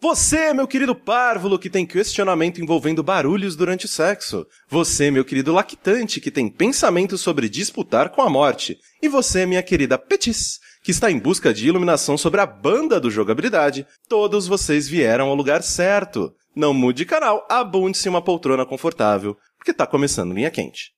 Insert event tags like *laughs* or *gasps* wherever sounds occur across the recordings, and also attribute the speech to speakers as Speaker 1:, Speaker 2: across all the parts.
Speaker 1: Você, meu querido párvulo, que tem questionamento envolvendo barulhos durante o sexo. Você, meu querido lactante, que tem pensamentos sobre disputar com a morte. E você, minha querida Petis, que está em busca de iluminação sobre a banda do jogabilidade. Todos vocês vieram ao lugar certo. Não mude de canal, abunde-se uma poltrona confortável, porque tá começando linha quente.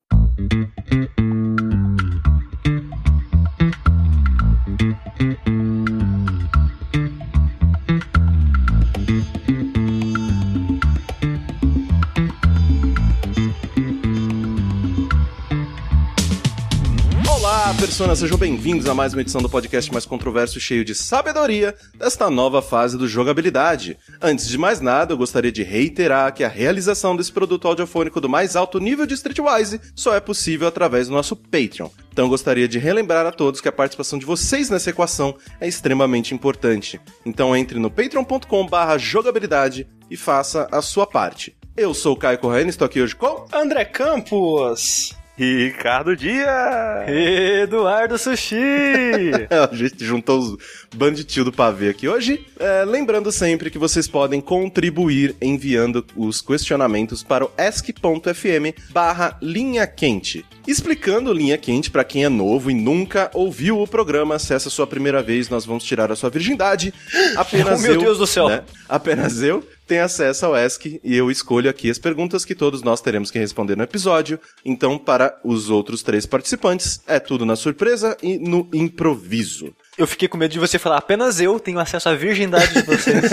Speaker 1: Personas, sejam bem-vindos a mais uma edição do podcast mais controverso e cheio de sabedoria desta nova fase do jogabilidade. Antes de mais nada, eu gostaria de reiterar que a realização desse produto audiofônico do mais alto nível de Streetwise só é possível através do nosso Patreon. Então gostaria de relembrar a todos que a participação de vocês nessa equação é extremamente importante. Então entre no patreon.com/jogabilidade e faça a sua parte. Eu sou o Caio Corrêa e estou aqui hoje com
Speaker 2: André Campos.
Speaker 3: Ricardo Dias!
Speaker 2: Eduardo Sushi! *laughs*
Speaker 1: a gente juntou os banditinhos do pavê aqui hoje. É, lembrando sempre que vocês podem contribuir enviando os questionamentos para o ask.fm barra linha quente. Explicando linha quente para quem é novo e nunca ouviu o programa, se essa é a sua primeira vez, nós vamos tirar a sua virgindade. *gasps* Apenas *laughs*
Speaker 2: oh, meu
Speaker 1: eu,
Speaker 2: Deus do céu!
Speaker 1: Né? Apenas eu tem acesso ao ESC e eu escolho aqui as perguntas que todos nós teremos que responder no episódio. Então, para os outros três participantes, é tudo na surpresa e no improviso.
Speaker 2: Eu fiquei com medo de você falar, apenas eu tenho acesso à virgindade de vocês.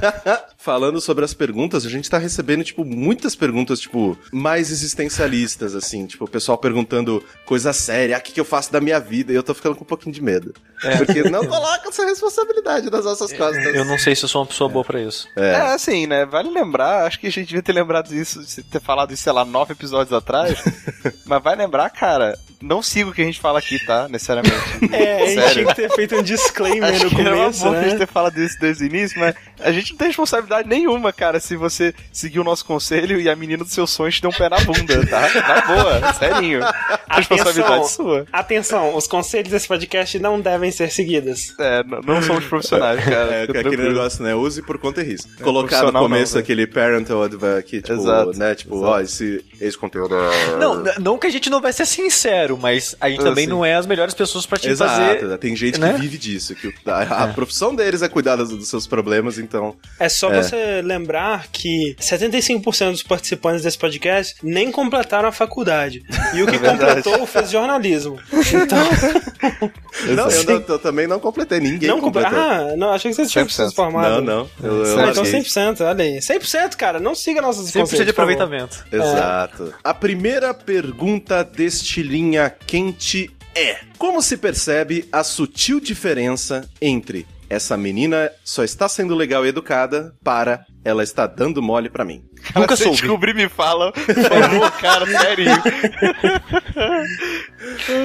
Speaker 2: *laughs*
Speaker 1: Falando sobre as perguntas, a gente tá recebendo, tipo, muitas perguntas, tipo, mais existencialistas, assim. Tipo, o pessoal perguntando coisa séria, ah, o que, que eu faço da minha vida? E eu tô ficando com um pouquinho de medo. É. Porque não coloca essa responsabilidade nas nossas costas.
Speaker 2: Eu não sei se eu sou uma pessoa boa para isso.
Speaker 3: É. é, assim, né? Vale lembrar, acho que a gente devia ter lembrado disso, ter falado isso, sei lá, nove episódios atrás. *laughs* mas vai lembrar, cara, não siga o que a gente fala aqui, tá? Necessariamente.
Speaker 2: É, a gente tinha que ter feito um disclaimer
Speaker 3: Acho
Speaker 2: no
Speaker 3: que
Speaker 2: começo,
Speaker 3: era
Speaker 2: né?
Speaker 3: a gente ter falado isso desde o início, mas a gente não tem responsabilidade nenhuma, cara, se você seguir o nosso conselho e a menina dos seus sonhos te der um pé na bunda, tá? Na boa, serinho. Responsabilidade sua.
Speaker 2: Atenção, os conselhos desse podcast não devem ser seguidos.
Speaker 3: É, não, não somos profissionais, cara.
Speaker 1: É, aquele negócio, né? Use por conta e risco. É, Colocar no começo não, aquele parental advice, tipo,
Speaker 3: exato,
Speaker 1: né? Tipo,
Speaker 3: exato.
Speaker 1: ó, esse, esse conteúdo...
Speaker 2: Não, não que a gente não vai ser sincero, mas a gente também
Speaker 1: assim.
Speaker 2: não é as melhores pessoas pra te
Speaker 1: Exato,
Speaker 2: fazer.
Speaker 1: tem gente
Speaker 2: né?
Speaker 1: que vive disso, que a, a profissão deles é cuidar dos, dos seus problemas, então...
Speaker 4: É só
Speaker 1: É.
Speaker 4: você lembrar que 75% dos participantes desse podcast nem completaram a faculdade. E o *laughs* que
Speaker 3: É
Speaker 4: completou fez jornalismo. Então, *laughs*
Speaker 1: Não, eu, não- eu também não completei, ninguém
Speaker 4: não
Speaker 1: completou.
Speaker 4: Ah, não, achei que você tinha
Speaker 3: 100%.
Speaker 4: se formado.
Speaker 1: Não, não. Eu, eu
Speaker 4: Ah, então
Speaker 1: larguei.
Speaker 4: 100%, olha aí. 100%, cara, não siga nossos
Speaker 2: 100%
Speaker 4: conselhos,
Speaker 2: de aproveitamento.
Speaker 1: Exato. A primeira pergunta deste linha quente é: Como se percebe a sutil diferença entre essa menina só está sendo legal e educada para ela está dando mole pra mim?
Speaker 3: Cara,
Speaker 2: Nunca
Speaker 3: se
Speaker 2: soube.
Speaker 3: descobrir, me fala. Por favor, *laughs* cara, sério.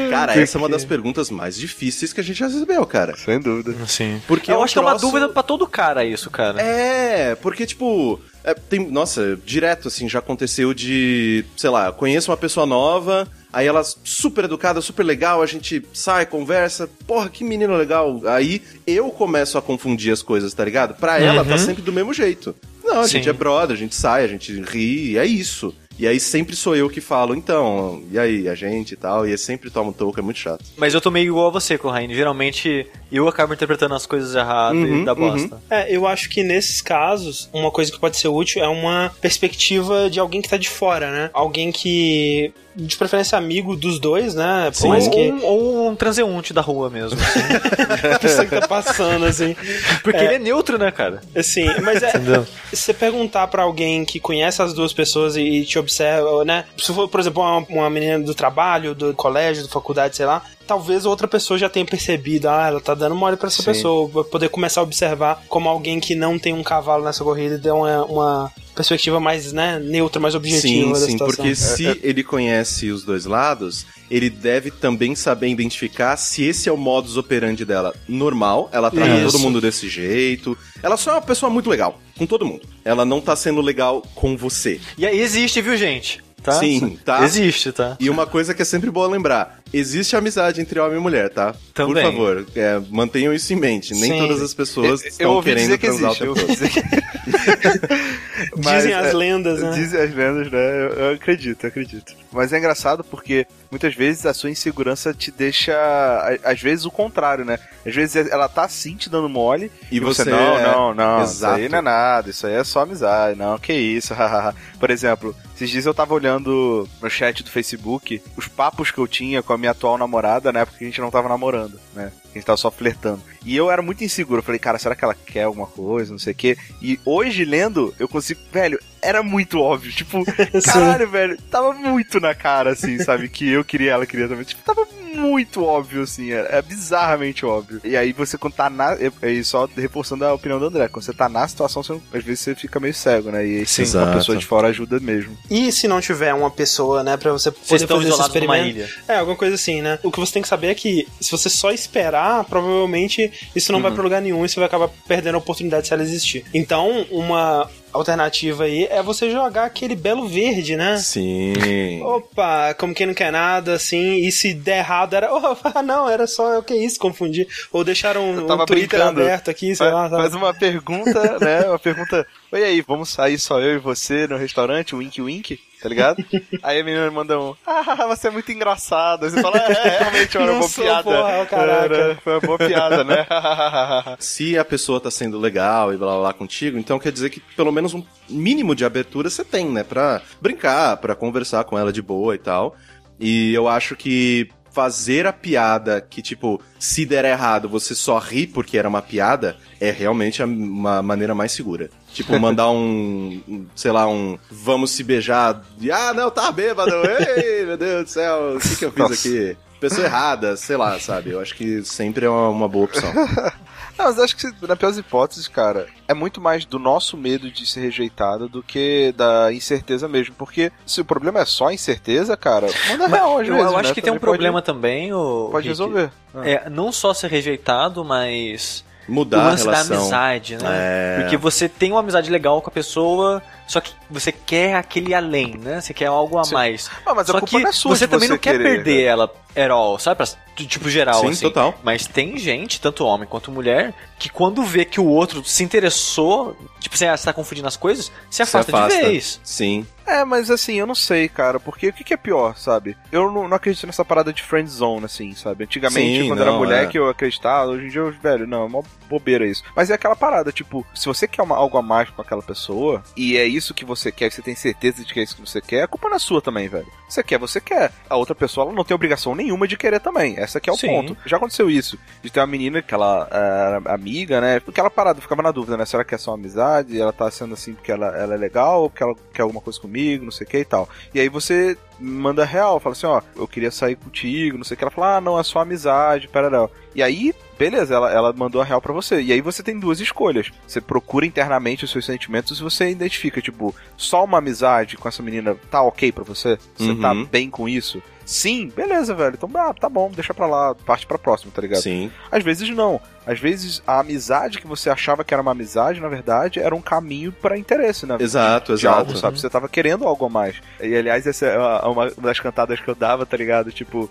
Speaker 1: Cara, essa é uma das perguntas mais difíceis que a gente já recebeu, cara.
Speaker 3: Sem dúvida.
Speaker 2: Sim.
Speaker 1: Porque
Speaker 2: eu
Speaker 1: é um
Speaker 2: acho que é uma
Speaker 1: troço-
Speaker 2: dúvida pra todo cara isso, cara.
Speaker 1: É, porque, tipo, é, tem, nossa, direto, assim, já aconteceu de, sei lá, conheço uma pessoa nova, aí ela super educada, super legal, a gente sai, conversa, porra, que menino legal. Aí eu começo a confundir as coisas, tá ligado? Pra ela, tá
Speaker 2: Uhum.
Speaker 1: sempre do mesmo jeito. Não, a gente
Speaker 2: Sim.
Speaker 1: é brother, a gente sai, a gente ri, e é isso. E aí sempre sou eu que falo, então, e aí, a gente e tal, e eu sempre tomo toco, é muito chato.
Speaker 2: Mas eu tô meio igual a você, Corraine. Geralmente eu acabo interpretando as coisas erradas
Speaker 1: Uhum,
Speaker 2: e dá bosta.
Speaker 4: É, eu acho que nesses casos, uma coisa que pode ser útil é uma perspectiva de alguém que tá de fora, né? Alguém que, de preferência, amigo dos dois, né? Por
Speaker 1: Sim.
Speaker 4: mais
Speaker 2: Ou,
Speaker 4: que
Speaker 2: um, ou um transeunte da rua mesmo. assim. *laughs*
Speaker 4: a pessoa que tá passando, assim.
Speaker 2: Porque
Speaker 4: É.
Speaker 2: ele é neutro, né, cara?
Speaker 4: Assim, mas é.
Speaker 2: Entendeu?
Speaker 4: Se você perguntar pra alguém que conhece as duas pessoas e, e te observa, né? Se for, por exemplo, uma, uma menina do trabalho, do colégio, da faculdade, sei lá, talvez outra pessoa já tenha percebido, ah, ela tá dando mole pra essa
Speaker 2: Sim.
Speaker 4: pessoa, poder começar a observar como alguém que não tem um cavalo nessa corrida e dê uma, uma perspectiva mais, né, neutra, mais objetiva
Speaker 1: Sim,
Speaker 4: da
Speaker 1: sim,
Speaker 4: situação.
Speaker 1: porque se ele conhece os dois lados, ele deve também saber identificar se esse é o modus operandi dela normal, ela trata
Speaker 4: Isso.
Speaker 1: todo mundo desse jeito. Ela só é uma pessoa muito legal, com todo mundo. Ela não tá sendo legal com você.
Speaker 2: E aí existe, viu, gente? Tá?
Speaker 1: Sim, tá.
Speaker 2: Existe, tá?
Speaker 1: E uma coisa que é sempre boa lembrar: existe amizade entre homem e mulher, tá?
Speaker 2: Também.
Speaker 1: Por favor, é, mantenham isso em mente. Nem
Speaker 4: Sim.
Speaker 1: todas as pessoas
Speaker 3: Eu- eu
Speaker 1: estão
Speaker 3: ouvi
Speaker 1: querendo
Speaker 3: que
Speaker 1: transar
Speaker 3: existe.
Speaker 1: o
Speaker 3: Eu
Speaker 1: tempo todo.
Speaker 3: que... *laughs* Mas,
Speaker 4: Dizem as
Speaker 3: é,
Speaker 4: lendas, né?
Speaker 3: Dizem as lendas, né? Eu, eu acredito, eu acredito. Mas é engraçado porque muitas vezes a sua insegurança te deixa. a- Às vezes o contrário, né? Às vezes ela tá sim te dando mole.
Speaker 1: E você
Speaker 3: não,
Speaker 1: é-
Speaker 3: não, não. Isso
Speaker 1: Exato.
Speaker 3: aí não é nada, isso aí é só amizade. Não, que isso. *laughs* Por exemplo, esses dias eu tava olhando no chat do Facebook os papos que eu tinha com a minha atual namorada na época que a gente não tava namorando, né? A gente tava só flertando. E eu era muito inseguro. Eu falei, cara, será que ela quer alguma coisa? Não sei o quê. E hoje, lendo, eu consigo. Velho, era muito óbvio. Tipo, *laughs* caralho, velho. Tava muito na cara, assim, sabe? Que eu queria, ela queria também. Tipo, tava muito óbvio, assim. É, é bizarramente óbvio. E aí você, quando tá na. E só reforçando a opinião do André. Quando você tá na situação, você, às vezes você fica meio cego, né? E aí sim, uma pessoa de fora ajuda mesmo.
Speaker 4: E se não tiver uma pessoa, né, pra você
Speaker 2: Vocês
Speaker 4: poder
Speaker 2: estão
Speaker 4: fazer esse experimento?
Speaker 2: ilha.
Speaker 4: É, alguma coisa assim, né? O que você tem que saber é que se você só esperar, provavelmente isso não vai pra lugar nenhum e você vai acabar perdendo a oportunidade se ela existir. Então, uma alternativa aí é você jogar aquele belo verde, né?
Speaker 1: Sim.
Speaker 4: Opa, como quem não quer nada, assim, e se der errado era, *laughs* opa, não, era só o que isso, confundir. Ou deixaram um, um Twitter
Speaker 3: brincando.
Speaker 4: aberto aqui, sei
Speaker 3: Faz,
Speaker 4: lá, sabe?
Speaker 3: faz uma pergunta, né? Uma pergunta. Oi aí, vamos sair só eu e você no restaurante? Wink wink, tá ligado? *laughs* aí a menina manda um. Ah, você é muito engraçado. Aí você fala, é, é realmente era uma boa
Speaker 4: sou,
Speaker 3: piada.
Speaker 4: porra, caraca.
Speaker 3: Era- foi uma boa piada, né? *laughs*
Speaker 1: Se a pessoa tá sendo legal e blá blá blá contigo, então quer dizer que pelo menos um mínimo de abertura você tem, né? Pra brincar, pra conversar com ela de boa e tal. E eu acho que fazer a piada que, tipo, se der errado, você só ri porque era uma piada, é realmente a- uma maneira mais segura. Tipo, mandar um, sei lá, um vamos se beijar. E, ah, não, tá bêbado. *laughs* Ei, meu Deus do céu, o que, que eu fiz
Speaker 3: Nossa.
Speaker 1: aqui? Pessoa errada, sei lá, sabe? Eu acho que sempre é uma, uma boa opção. *laughs*
Speaker 3: Não, mas acho que na pior das hipóteses, cara, é muito mais do nosso medo de ser rejeitado do que da incerteza mesmo. Porque se o problema é só incerteza, cara, manda real às
Speaker 2: Eu,
Speaker 3: vezes,
Speaker 2: eu acho
Speaker 3: né?
Speaker 2: que tem um
Speaker 3: Também pode-
Speaker 2: problema também, o
Speaker 3: Pode resolver.
Speaker 2: É, não só ser rejeitado, mas o
Speaker 1: Mudar a
Speaker 2: lance da
Speaker 1: relação.
Speaker 2: amizade, né?
Speaker 1: É.
Speaker 2: Porque você tem uma amizade legal com a pessoa, só que você quer aquele além, né? Você quer algo a
Speaker 3: Sim.
Speaker 2: mais.
Speaker 3: Ah, mas a
Speaker 2: só
Speaker 3: culpa
Speaker 2: que
Speaker 3: não é sua
Speaker 2: você também
Speaker 3: você
Speaker 2: não quer
Speaker 3: querer,
Speaker 2: perder ela at all, sabe? Pra, tipo, geral,
Speaker 1: Sim,
Speaker 2: assim.
Speaker 1: total.
Speaker 2: Mas tem gente, tanto homem quanto mulher, que quando vê que o outro se interessou, tipo, você, você tá confundindo as coisas, se
Speaker 1: Se
Speaker 2: afasta,
Speaker 1: afasta.
Speaker 2: de vez.
Speaker 1: Sim.
Speaker 3: É, mas assim, eu não sei, cara, porque o que, que é pior, sabe? Eu não, não acredito nessa parada de friend zone, assim, sabe? Antigamente,
Speaker 1: Sim,
Speaker 3: quando
Speaker 1: não,
Speaker 3: era mulher
Speaker 1: é.
Speaker 3: que eu acreditava, hoje em dia, eu, velho, não, é uma bobeira isso. Mas é aquela parada, tipo, se você quer uma- algo a mais com aquela pessoa, e é isso que você quer, e você tem certeza de que é isso que você quer, a culpa não é sua também, velho. Você quer, você quer. A outra pessoa, ela não tem obrigação nenhuma de querer também. Essa que é o
Speaker 2: Sim.
Speaker 3: ponto. Já aconteceu isso. De ter uma menina que ela era amiga, né? Aquela parada, eu ficava na dúvida, né? Será que é só uma amizade? Ela tá sendo assim porque ela, ela é legal, ou porque ela quer alguma coisa comigo, não sei o que e tal. E aí você manda real, fala assim, ó, eu queria sair contigo, não sei o que. Ela fala, ah, não, é só amizade, parará. E aí, beleza, ela, ela mandou a real pra você. E aí você tem duas escolhas. Você procura internamente os seus sentimentos e você identifica, tipo, só uma amizade com essa menina tá ok pra você? Você tá
Speaker 1: Uhum.
Speaker 3: bem com isso? Sim, beleza, velho. Então, ah, tá bom, deixa pra lá, parte pra próxima, tá ligado?
Speaker 1: Sim.
Speaker 3: Às vezes não. Às vezes a amizade que você achava que era uma amizade, na verdade, era um caminho pra interesse, né?
Speaker 1: Exato,
Speaker 3: de algo,
Speaker 1: exato.
Speaker 3: sabe? Você tava querendo algo a mais. E aliás, essa é uma das cantadas que eu dava, tá ligado? Tipo.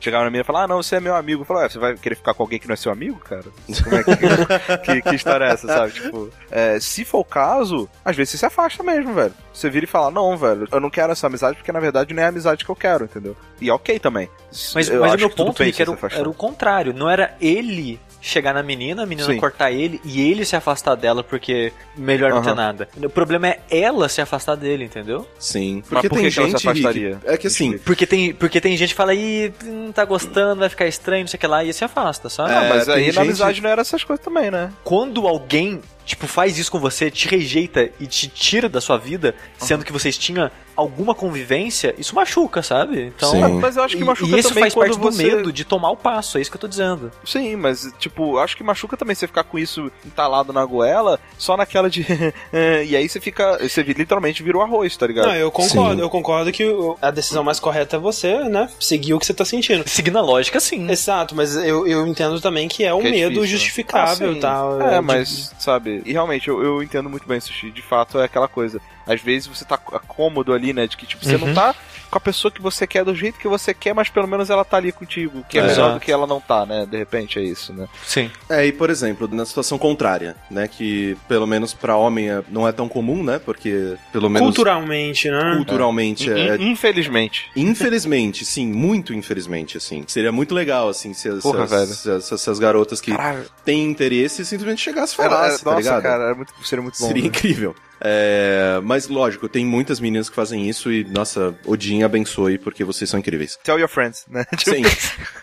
Speaker 3: Chegava na minha e falava, ah, não, você é meu amigo. Eu falava, "Ué, você vai querer ficar com alguém que não é seu amigo, cara? Como é que, *laughs* que, que história é essa, sabe? Tipo, é, se for o caso, às vezes você se afasta mesmo, velho. Você vira e fala, não, velho, eu não quero essa amizade porque na verdade não é a amizade que eu quero, entendeu? E é ok também.
Speaker 2: Mas, mas o meu ponto Rick, era, era o contrário. Não era ele chegar na menina, a menina
Speaker 3: Sim.
Speaker 2: cortar ele e ele se afastar dela porque melhor não ter nada. O problema é ela se afastar dele, entendeu?
Speaker 1: Sim.
Speaker 3: Mas por que que ela se afastaria?
Speaker 1: Rick, é que assim,
Speaker 2: Porque tem, porque tem gente que fala, ih, não tá gostando, vai ficar estranho, não sei o que lá, e se afasta, sabe?
Speaker 1: É,
Speaker 3: mas
Speaker 1: tem
Speaker 3: aí
Speaker 1: gente-
Speaker 3: na amizade não era essas coisas também, né?
Speaker 2: Quando alguém, tipo, faz isso com você, te rejeita e te tira da sua vida, sendo que vocês tinham alguma convivência, isso machuca, sabe? Então.
Speaker 1: Sim.
Speaker 3: Mas eu acho que
Speaker 2: E,
Speaker 3: machuca
Speaker 2: e isso
Speaker 3: também
Speaker 2: faz
Speaker 3: quando
Speaker 2: parte do
Speaker 3: você...
Speaker 2: medo de tomar o passo, é isso que eu tô dizendo.
Speaker 3: Sim, mas, tipo, acho que machuca também você ficar com isso entalado na goela, só naquela de. *laughs* e aí você fica. Você literalmente vira o arroz, tá ligado?
Speaker 4: Não, eu concordo,
Speaker 1: Sim.
Speaker 4: eu concordo que o- a decisão mais correta é você, né, seguir o que você tá sentindo.
Speaker 2: Seguindo a lógica, sim.
Speaker 4: Exato, mas eu, eu entendo também que é um
Speaker 3: Que é
Speaker 4: medo
Speaker 3: difícil, né?
Speaker 4: justificável
Speaker 3: Ah,
Speaker 4: e
Speaker 3: sim.
Speaker 4: tal.
Speaker 3: É,
Speaker 4: de-
Speaker 3: mas, sabe, e realmente eu, eu entendo muito bem, Sushi. De fato, é aquela coisa. Às vezes você tá cômodo ali, né? De que, tipo, você
Speaker 2: Uhum.
Speaker 3: não tá com a pessoa que você quer, do jeito que você quer, mas pelo menos ela tá ali contigo, que é,
Speaker 2: Exato.
Speaker 3: melhor do que ela não tá, né? De repente é isso, né?
Speaker 2: Sim.
Speaker 1: É, e por exemplo, na situação contrária, né, que pelo menos pra homem é- não é tão comum, né, porque pelo menos
Speaker 4: Culturalmente, né?
Speaker 1: culturalmente é,
Speaker 3: In- Infelizmente. *laughs*
Speaker 1: Infelizmente, sim, muito infelizmente, assim. Seria muito legal, assim, se as,
Speaker 3: Porra,
Speaker 1: as-
Speaker 3: velho.
Speaker 1: se as- essas garotas que
Speaker 3: Caralho.
Speaker 1: têm interesse simplesmente chegassem e falassem, tá
Speaker 3: nossa,
Speaker 1: ligado?
Speaker 3: cara, era muito, seria muito bom.
Speaker 1: Seria
Speaker 3: né?
Speaker 1: incrível. É, mas lógico, tem muitas meninas que fazem isso e, nossa, Odin abençoe porque vocês são incríveis.
Speaker 3: Tell your friends, né? *laughs*
Speaker 1: Sim,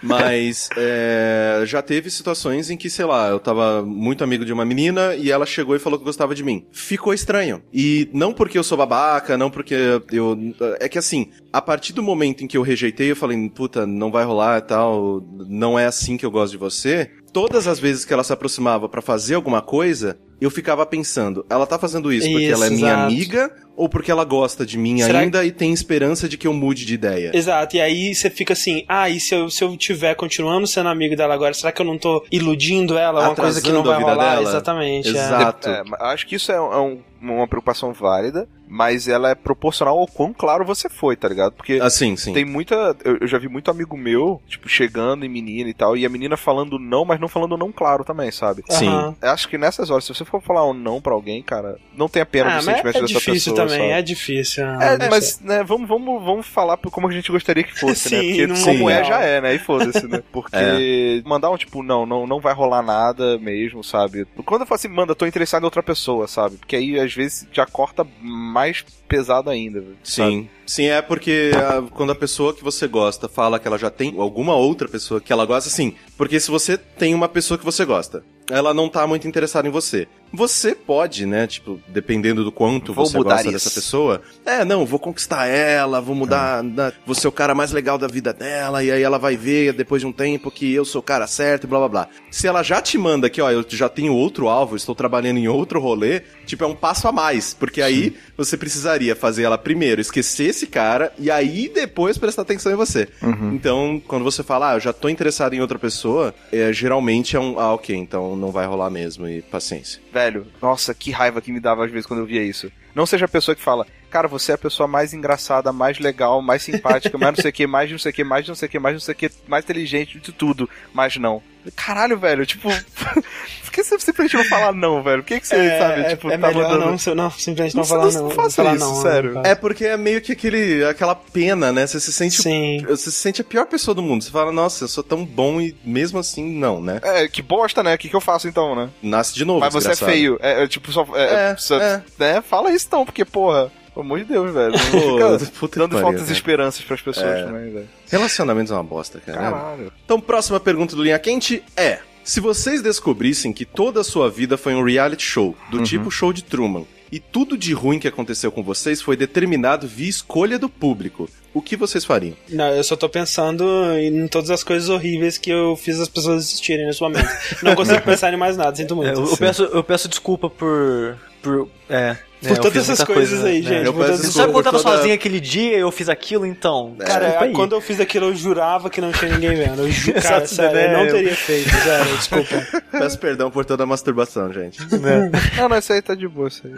Speaker 1: mas é, já teve situações em que, sei lá, eu tava muito amigo de uma menina e ela chegou e falou que gostava de mim. Ficou estranho. E não porque eu sou babaca, não porque eu. É que assim, a partir do momento em que eu rejeitei, eu falei, puta, não vai rolar e tal, não é assim que eu gosto de você. Todas as vezes que ela se aproximava pra fazer alguma coisa, eu ficava pensando, ela tá fazendo isso porque
Speaker 4: Isso,
Speaker 1: ela é minha
Speaker 4: exato.
Speaker 1: amiga ou porque ela gosta de mim
Speaker 4: Será
Speaker 1: ainda e tem esperança de que eu mude de ideia?
Speaker 4: Exato, e aí você fica assim, ah, e se eu, se eu tiver continuando sendo amigo dela agora, será que eu não tô iludindo ela? Uma coisa que não
Speaker 1: a
Speaker 4: vai
Speaker 1: vida
Speaker 4: rolar?
Speaker 1: dela?
Speaker 4: Exatamente. é.
Speaker 1: Exato.
Speaker 3: É, mas acho que isso é, é um- uma preocupação válida, mas ela é proporcional ao quão claro você foi, tá ligado? Porque
Speaker 1: Assim, sim.
Speaker 3: tem muita. Eu, eu já vi muito amigo meu, tipo, chegando em menina e tal, e a menina falando não, mas não falando não claro também, sabe?
Speaker 1: Sim.
Speaker 3: Eu acho que nessas horas, se você for falar um não pra alguém, cara, não tenha pena
Speaker 4: Ah,
Speaker 3: dos
Speaker 4: mas
Speaker 3: sentimentos
Speaker 4: é
Speaker 3: dessa
Speaker 4: difícil
Speaker 3: pessoa.
Speaker 4: Também, é difícil. ah,
Speaker 3: É,
Speaker 4: não
Speaker 3: mas, né, vamos, vamos, vamos falar como a gente gostaria que fosse, *laughs* né?
Speaker 4: Sim,
Speaker 3: Porque
Speaker 4: não-
Speaker 3: como é,
Speaker 4: Sim.
Speaker 3: já é, né? E foda-se, né? *laughs* Porque mandar um tipo, não, não, não vai rolar nada mesmo, sabe? Quando eu falo assim, manda, tô interessado em outra pessoa, sabe? Porque aí, às vezes, já corta mais pesado ainda, sabe?
Speaker 1: Sim. Sim, é porque ah, quando a pessoa que você gosta fala que ela já tem alguma outra pessoa que ela gosta, sim. Porque se você tem uma pessoa que você gosta, ela não tá muito interessada em você. Você pode, né, tipo, dependendo do quanto
Speaker 3: Vou
Speaker 1: você gosta
Speaker 3: isso.
Speaker 1: dessa pessoa, é, não, vou conquistar ela, vou mudar, né, vou ser o cara mais legal da vida dela, e aí ela vai ver depois de um tempo que eu sou o cara certo e blá blá blá. Se ela já te manda que, ó, eu já tenho outro alvo, estou trabalhando em outro rolê, tipo, é um passo a mais, porque aí você precisaria fazer ela primeiro esquecer esse cara e aí depois prestar atenção em você. Então, quando você fala, ah, eu já tô interessado em outra pessoa, é, geralmente é um, ah, ok, então não vai rolar mesmo e paciência.
Speaker 3: Velho, nossa, que raiva que me dava às vezes quando eu via isso. Não seja a pessoa que fala, cara, você é a pessoa mais engraçada, mais legal, mais simpática, mais não sei o que, mais não sei o que, mais não sei o que, mais não sei o que, mais inteligente de tudo, mas não. Caralho, velho, tipo, *laughs* por que você simplesmente não fala não, velho? Por que, que você,
Speaker 4: é,
Speaker 3: sabe,
Speaker 4: é-
Speaker 3: tipo,
Speaker 4: é
Speaker 3: tá
Speaker 4: melhor
Speaker 3: mandando-
Speaker 4: não, se- não, simplesmente não,
Speaker 3: Não,
Speaker 4: falar
Speaker 3: não
Speaker 4: não.
Speaker 3: faça
Speaker 4: falar
Speaker 3: isso,
Speaker 4: não,
Speaker 3: sério.
Speaker 4: né, cara?
Speaker 1: É porque é meio que aquele, aquela pena, né? Você se sente.
Speaker 4: Sim.
Speaker 1: Você se sente a pior pessoa do mundo. Você fala, nossa, eu sou tão bom e mesmo assim, não, né?
Speaker 3: É, que bosta, né? O que, que eu faço então, né?
Speaker 1: Nasce de novo.
Speaker 3: Mas você é feio. É, é, tipo, só. É,
Speaker 1: É,
Speaker 3: só-
Speaker 1: é.
Speaker 3: né? Fala isso então, porque, porra, pelo amor de Deus, velho. Não
Speaker 1: Pô,
Speaker 3: fica dando faltas esperanças pras pessoas
Speaker 1: É.
Speaker 3: também, velho.
Speaker 1: Relacionamentos é uma bosta, cara.
Speaker 3: Caralho.
Speaker 1: Então, próxima pergunta do Linha Quente é: se vocês descobrissem que toda a sua vida foi um reality show, do tipo show de Truman, e tudo de ruim que aconteceu com vocês foi determinado via escolha do público, o que vocês fariam?
Speaker 4: Não, eu só tô pensando em todas as coisas horríveis que eu fiz as pessoas assistirem nesse momento. Não consigo *laughs* pensar em mais nada, sinto muito.
Speaker 2: É, eu, eu peço, eu peço desculpa por. Por, é, é, eu
Speaker 4: todas essas coisas
Speaker 2: coisa,
Speaker 4: aí,
Speaker 2: né?
Speaker 4: gente.
Speaker 1: Eu
Speaker 4: por todas
Speaker 2: Você sabe
Speaker 1: Por
Speaker 2: quando eu tava
Speaker 1: toda-
Speaker 2: sozinho aquele dia e eu fiz aquilo, então?
Speaker 4: Cara,
Speaker 2: desculpa aí.
Speaker 4: quando eu fiz aquilo, eu jurava que não tinha ninguém vendo. Eu ju... *laughs* Cara,
Speaker 2: Exato,
Speaker 4: sério, eu
Speaker 2: né?
Speaker 4: não teria feito, *laughs* sério, desculpa.
Speaker 1: Peço perdão por toda a masturbação, gente. *laughs*
Speaker 3: Não, não, isso aí tá de boa, isso aí.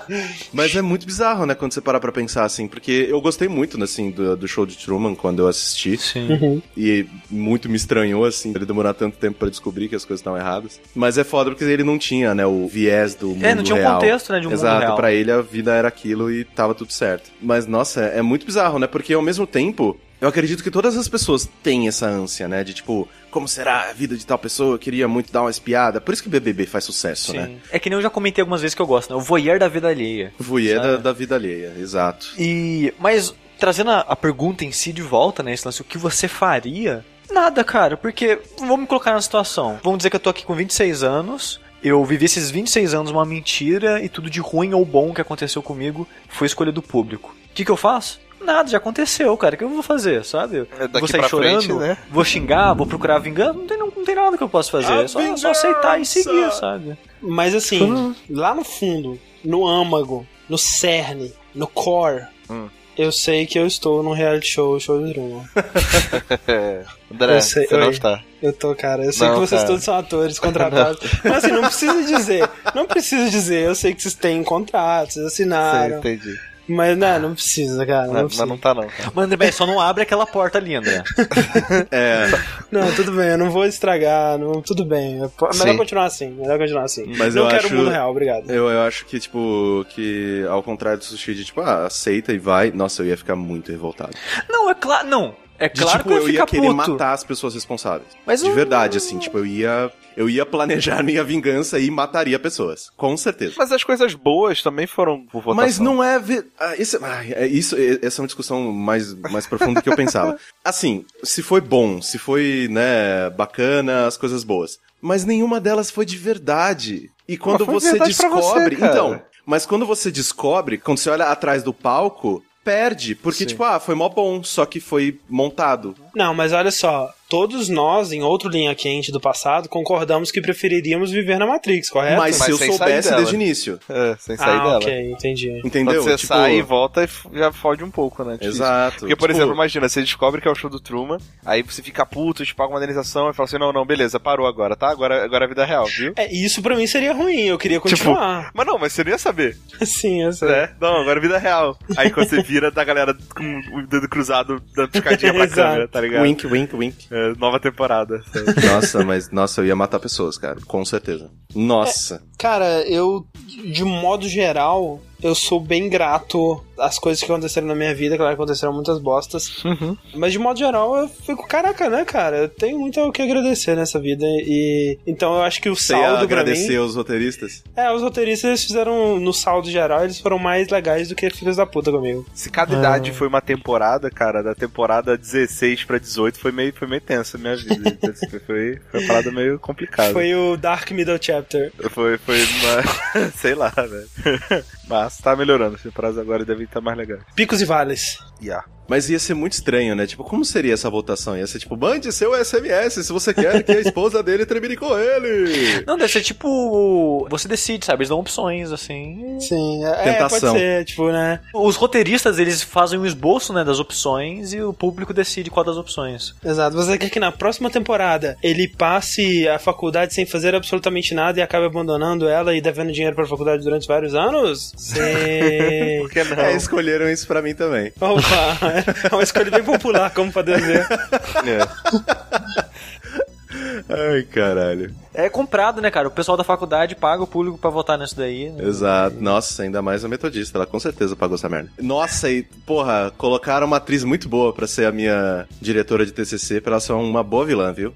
Speaker 3: *laughs*
Speaker 1: Mas é muito bizarro, né, quando você parar pra pensar assim, porque eu gostei muito, assim, do, do show de Truman quando eu assisti.
Speaker 2: Sim.
Speaker 1: E muito me estranhou, assim, ele demorar tanto tempo pra descobrir que as coisas estavam erradas. Mas é foda porque ele não tinha, né, o viés do mundo
Speaker 2: É, não tinha um
Speaker 1: real.
Speaker 2: contexto, né, de um mundo
Speaker 1: Exato,
Speaker 2: real.
Speaker 1: pra ele a vida era aquilo e tava tudo certo. Mas, nossa, é muito bizarro, né, porque ao mesmo tempo... Eu acredito que todas as pessoas têm essa ânsia, né? De tipo, como será a vida de tal pessoa? Eu queria muito dar uma espiada. Por isso que BBB faz sucesso, né?
Speaker 2: Sim. É que nem eu já comentei algumas vezes que eu gosto, né? O voyeur da vida alheia.
Speaker 1: Voyeur
Speaker 2: Sabe?
Speaker 1: da, da vida alheia, exato.
Speaker 2: E. Mas, trazendo a, a pergunta em si de volta, né? Esse lance, o que você faria? Nada, cara, porque. Vamos me colocar na situação. Vamos dizer que eu tô aqui com 26 anos. Eu vivi esses 26 anos uma mentira e tudo de ruim ou bom que aconteceu comigo foi escolha do público. O que, que eu faço? Nada, já aconteceu, cara. O que eu vou fazer, sabe?
Speaker 3: É, daqui
Speaker 2: vou sair
Speaker 3: pra
Speaker 2: chorando,
Speaker 3: frente, né?
Speaker 2: vou xingar, vou procurar vingança. Não tem, não, não tem nada que eu possa fazer.
Speaker 1: A
Speaker 2: É só, só aceitar e seguir, sabe?
Speaker 4: Mas assim, lá no fundo, no âmago, no cerne, no core,
Speaker 3: Hum.
Speaker 4: eu sei que eu estou num reality show, show de.
Speaker 3: É. *laughs* André,
Speaker 4: Eu sei-
Speaker 3: você não
Speaker 4: oi.
Speaker 3: está.
Speaker 4: Eu tô, cara. Eu sei
Speaker 3: Não,
Speaker 4: que vocês
Speaker 3: cara.
Speaker 4: todos são atores contratados. *laughs* Mas assim, não precisa dizer. Não precisa dizer. Eu sei que vocês têm contratos,
Speaker 3: Sei,
Speaker 4: assinaram.
Speaker 3: entendi.
Speaker 4: Mas não, não precisa, cara. Não,
Speaker 3: Não,
Speaker 4: precisa.
Speaker 3: mas não tá não. cara.
Speaker 2: Mas, André, só não abre aquela porta ali, André. *laughs*
Speaker 1: É,
Speaker 4: Não, tudo bem, eu não vou estragar. Não, tudo bem. É melhor
Speaker 1: Sim.
Speaker 4: continuar assim. Melhor continuar assim.
Speaker 1: Mas
Speaker 4: não
Speaker 1: eu
Speaker 4: quero
Speaker 1: acho-
Speaker 4: o mundo real, obrigado.
Speaker 1: eu, eu acho que, tipo, que ao contrário do sushi, de tipo, ah, aceita e vai. Nossa, eu ia ficar muito revoltado.
Speaker 2: Não, é claro. Não. É
Speaker 1: De,
Speaker 2: claro
Speaker 1: tipo,
Speaker 2: que eu
Speaker 1: eu
Speaker 2: ia
Speaker 1: ia
Speaker 2: ficar
Speaker 1: querer
Speaker 2: puto.
Speaker 1: matar as pessoas responsáveis.
Speaker 2: Mas
Speaker 1: de
Speaker 2: eu-
Speaker 1: verdade, assim, tipo, eu ia. Eu ia planejar minha vingança e mataria pessoas. Com certeza.
Speaker 3: Mas as coisas boas também foram por votação.
Speaker 1: Mas não é. Ve... Ah, esse... ah, é isso, é- essa é uma discussão mais, mais profunda do que eu pensava. *laughs* Assim, se foi bom, se foi, né, bacana, as coisas boas. Mas nenhuma delas foi de verdade. E quando você
Speaker 3: você,
Speaker 1: descobre.
Speaker 3: cara.
Speaker 1: então, mas quando você descobre, quando você olha atrás do palco, perde. Porque,
Speaker 3: Sim.
Speaker 1: tipo, ah, foi mó bom, só que foi montado.
Speaker 4: Não, mas olha só. Todos nós, em outro linha quente do passado, concordamos que preferiríamos viver na Matrix, correto?
Speaker 1: Mas,
Speaker 3: Mas
Speaker 1: se eu soubesse desde o início.
Speaker 3: É, sem sair
Speaker 4: ah,
Speaker 3: dela.
Speaker 4: ok, entendi.
Speaker 1: Entendeu?
Speaker 3: Quando você
Speaker 1: Tipo,
Speaker 3: sai e volta, f- já fode um pouco, né? Difícil.
Speaker 1: Exato.
Speaker 3: Porque, por
Speaker 1: Tipo,
Speaker 3: exemplo, imagina, você descobre que é o show do Truman, aí você fica puto, te paga uma indenização e fala assim, não, não, beleza, parou agora, tá? Agora, agora é a vida real, viu?
Speaker 4: É, isso pra mim seria ruim, eu queria
Speaker 3: Tipo,
Speaker 4: continuar. *laughs*
Speaker 3: Mas não, mas você não ia saber,
Speaker 4: Sim, eu sei.
Speaker 3: né? Não, agora é vida real. Aí quando você vira, da galera com o dedo cruzado, dando piscadinha pra *laughs* câmera, tá ligado?
Speaker 1: Wink, wink, wink.
Speaker 3: É, nova temporada. sabe?
Speaker 1: Nossa, mas nossa, eu ia matar pessoas, cara. Com certeza. Nossa.
Speaker 4: Cara, eu, de modo geral, eu sou bem grato às coisas que aconteceram na minha vida, claro que aconteceram muitas bostas. Mas de modo geral, eu fico, caraca, né, cara? Eu tenho muito o que agradecer nessa vida. E então eu acho que o
Speaker 1: Você
Speaker 4: saldo
Speaker 1: agradecer
Speaker 4: mim.
Speaker 1: os roteiristas?
Speaker 4: É, os roteiristas eles fizeram, no saldo geral, eles foram mais legais do que filhos da puta comigo.
Speaker 3: Se cada idade foi uma temporada, cara, da temporada 16 pra 18 foi meio, foi meio tensa a minha vida. *laughs* foi, foi uma parada meio complicada.
Speaker 4: Foi o Dark Middle Chapter.
Speaker 3: Foi, foi uma. *laughs* sei lá, velho. Mas tá melhorando. As temporadas agora devem estar mais legais.
Speaker 4: Picos e vales.
Speaker 3: Yeah.
Speaker 1: Mas ia ser muito estranho, né? Tipo, como seria essa votação? Ia ser tipo, mande seu SMS se você quer que a *laughs* esposa dele termine com ele.
Speaker 2: Não, deve ser tipo. Você decide, sabe? Eles dão opções, assim.
Speaker 4: Sim, é, é,
Speaker 1: Tentação.
Speaker 4: pode ser, tipo, né?
Speaker 2: Os roteiristas, eles fazem um esboço, né, das opções e o público decide qual das opções.
Speaker 4: Exato. Você quer que na próxima temporada ele passe a faculdade sem fazer absolutamente nada e acabe abandonando ela e devendo dinheiro pra faculdade durante vários anos? Sim. *laughs*
Speaker 3: Por que não?
Speaker 1: É, escolheram isso pra mim também.
Speaker 4: Opa, *laughs* é uma escolha bem popular, como pode dizer.
Speaker 3: É.
Speaker 1: Ai, caralho.
Speaker 2: É comprado, né, cara? O pessoal da faculdade paga o público pra votar nisso daí. né?
Speaker 1: Exato. Nossa, ainda mais a metodista. Ela com certeza pagou essa merda. Nossa, e, porra, colocaram uma atriz muito boa pra ser a minha diretora de TCC, pra ela ser uma boa vilã, viu?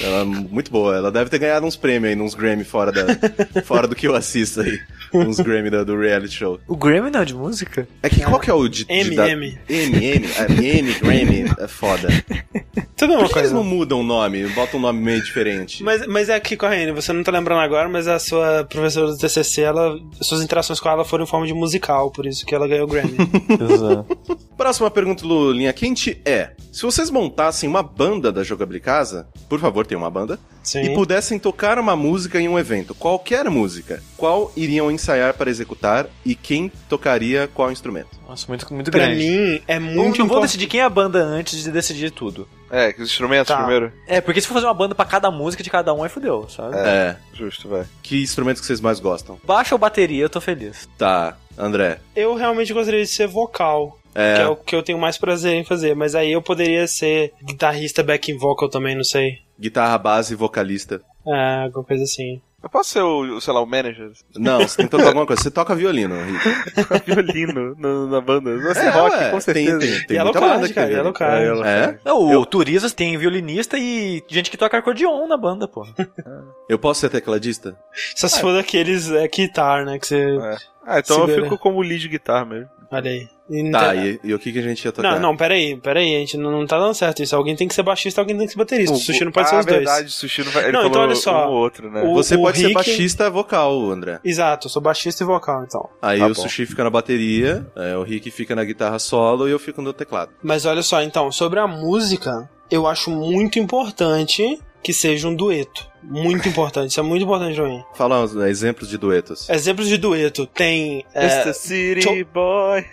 Speaker 1: Ela é muito boa. Ela deve ter ganhado uns prêmios aí, uns Grammy fora, da, *laughs* fora do que eu assisto aí. Uns Grammy do, do reality show.
Speaker 2: O Grammy não é de música?
Speaker 1: É que qual que é o de... de
Speaker 4: M,
Speaker 1: da-
Speaker 4: M.
Speaker 1: M, M. Ah, M, Grammy. É foda. *laughs*
Speaker 4: Tudo é uma
Speaker 1: Por que eles
Speaker 4: coisa.
Speaker 1: não mudam o nome? Botam um nome meio diferente.
Speaker 4: Mas, mas é que, Corrêne, você não tá lembrando agora, mas a sua professora do TCC, ela, suas interações com ela foram em forma de musical, por isso que ela ganhou o Grammy. *laughs*
Speaker 2: Exato.
Speaker 1: Próxima pergunta do Linha Quente é: se vocês montassem uma banda da Jogabilicasa, por favor, tenham uma banda,
Speaker 4: Sim.
Speaker 1: e pudessem tocar uma música em um evento, qualquer música, qual iriam ensaiar para executar e quem tocaria qual instrumento?
Speaker 2: Nossa, muito, muito
Speaker 4: Pra
Speaker 2: grande.
Speaker 4: mim, é
Speaker 2: Não,
Speaker 4: muito
Speaker 2: não vou
Speaker 4: importante.
Speaker 2: decidir quem é a banda antes de decidir tudo.
Speaker 3: É, que os instrumentos
Speaker 4: Tá.
Speaker 3: primeiro.
Speaker 2: É, porque se for fazer uma banda pra cada música de cada um, aí fudeu, sabe?
Speaker 1: É.
Speaker 3: Justo, vai.
Speaker 1: Que instrumento que vocês mais gostam?
Speaker 2: Baixa ou bateria, eu tô feliz.
Speaker 1: Tá, André.
Speaker 4: Eu realmente gostaria de ser vocal.
Speaker 1: É.
Speaker 4: Que é o que eu tenho mais prazer em fazer. Mas aí eu poderia ser guitarrista backing vocal também, não sei.
Speaker 1: Guitarra, base, vocalista.
Speaker 4: É, alguma coisa assim.
Speaker 3: Eu posso ser o, o, sei lá, o manager?
Speaker 1: Não, você tem que tocar alguma coisa. Você toca violino, Rico. *laughs*
Speaker 3: Violino no- na banda. Você
Speaker 1: É,
Speaker 3: rock,
Speaker 1: ué,
Speaker 3: com certeza.
Speaker 1: Tem, tem, tem
Speaker 4: Yellow
Speaker 1: muita
Speaker 4: Card,
Speaker 1: banda que
Speaker 4: cara,
Speaker 1: tem
Speaker 4: Yellow
Speaker 1: violino.
Speaker 4: Card.
Speaker 3: É, Yellow
Speaker 1: É?
Speaker 2: Não, o Turisas tem violinista e gente que toca acordeon na banda, pô. *laughs*
Speaker 1: Eu posso ser tecladista?
Speaker 4: Só se for daqueles é, guitar, né? Que você.
Speaker 3: É. Ah, então eu fico como lead guitar mesmo.
Speaker 4: Olha aí.
Speaker 1: Tá, e, e o que, que a gente ia tocar?
Speaker 4: Não, não, peraí, peraí, a gente não, não tá dando certo isso. Alguém tem que ser baixista, alguém tem que ser baterista. O, Sushi não pode
Speaker 3: ah,
Speaker 4: ser os dois.
Speaker 3: verdade, o Sushi não vai. Ele
Speaker 4: Não, então olha só.
Speaker 3: um ou outro, né?
Speaker 4: O-
Speaker 1: Você pode ser
Speaker 4: Rick-
Speaker 1: baixista vocal, André.
Speaker 4: Exato, eu sou baixista e vocal, então.
Speaker 1: Aí
Speaker 3: Tá
Speaker 1: o
Speaker 3: bom.
Speaker 1: Sushi fica na bateria, é, o Rick fica na guitarra solo e eu fico no teclado.
Speaker 4: Mas olha só, então, sobre a música, eu acho muito importante que seja um dueto. Muito importante, isso é muito importante pra mim.
Speaker 1: Fala uns né, exemplos de duetos.
Speaker 4: Exemplos de dueto, tem. É,
Speaker 3: Mr. City
Speaker 4: Cho-
Speaker 3: Boy.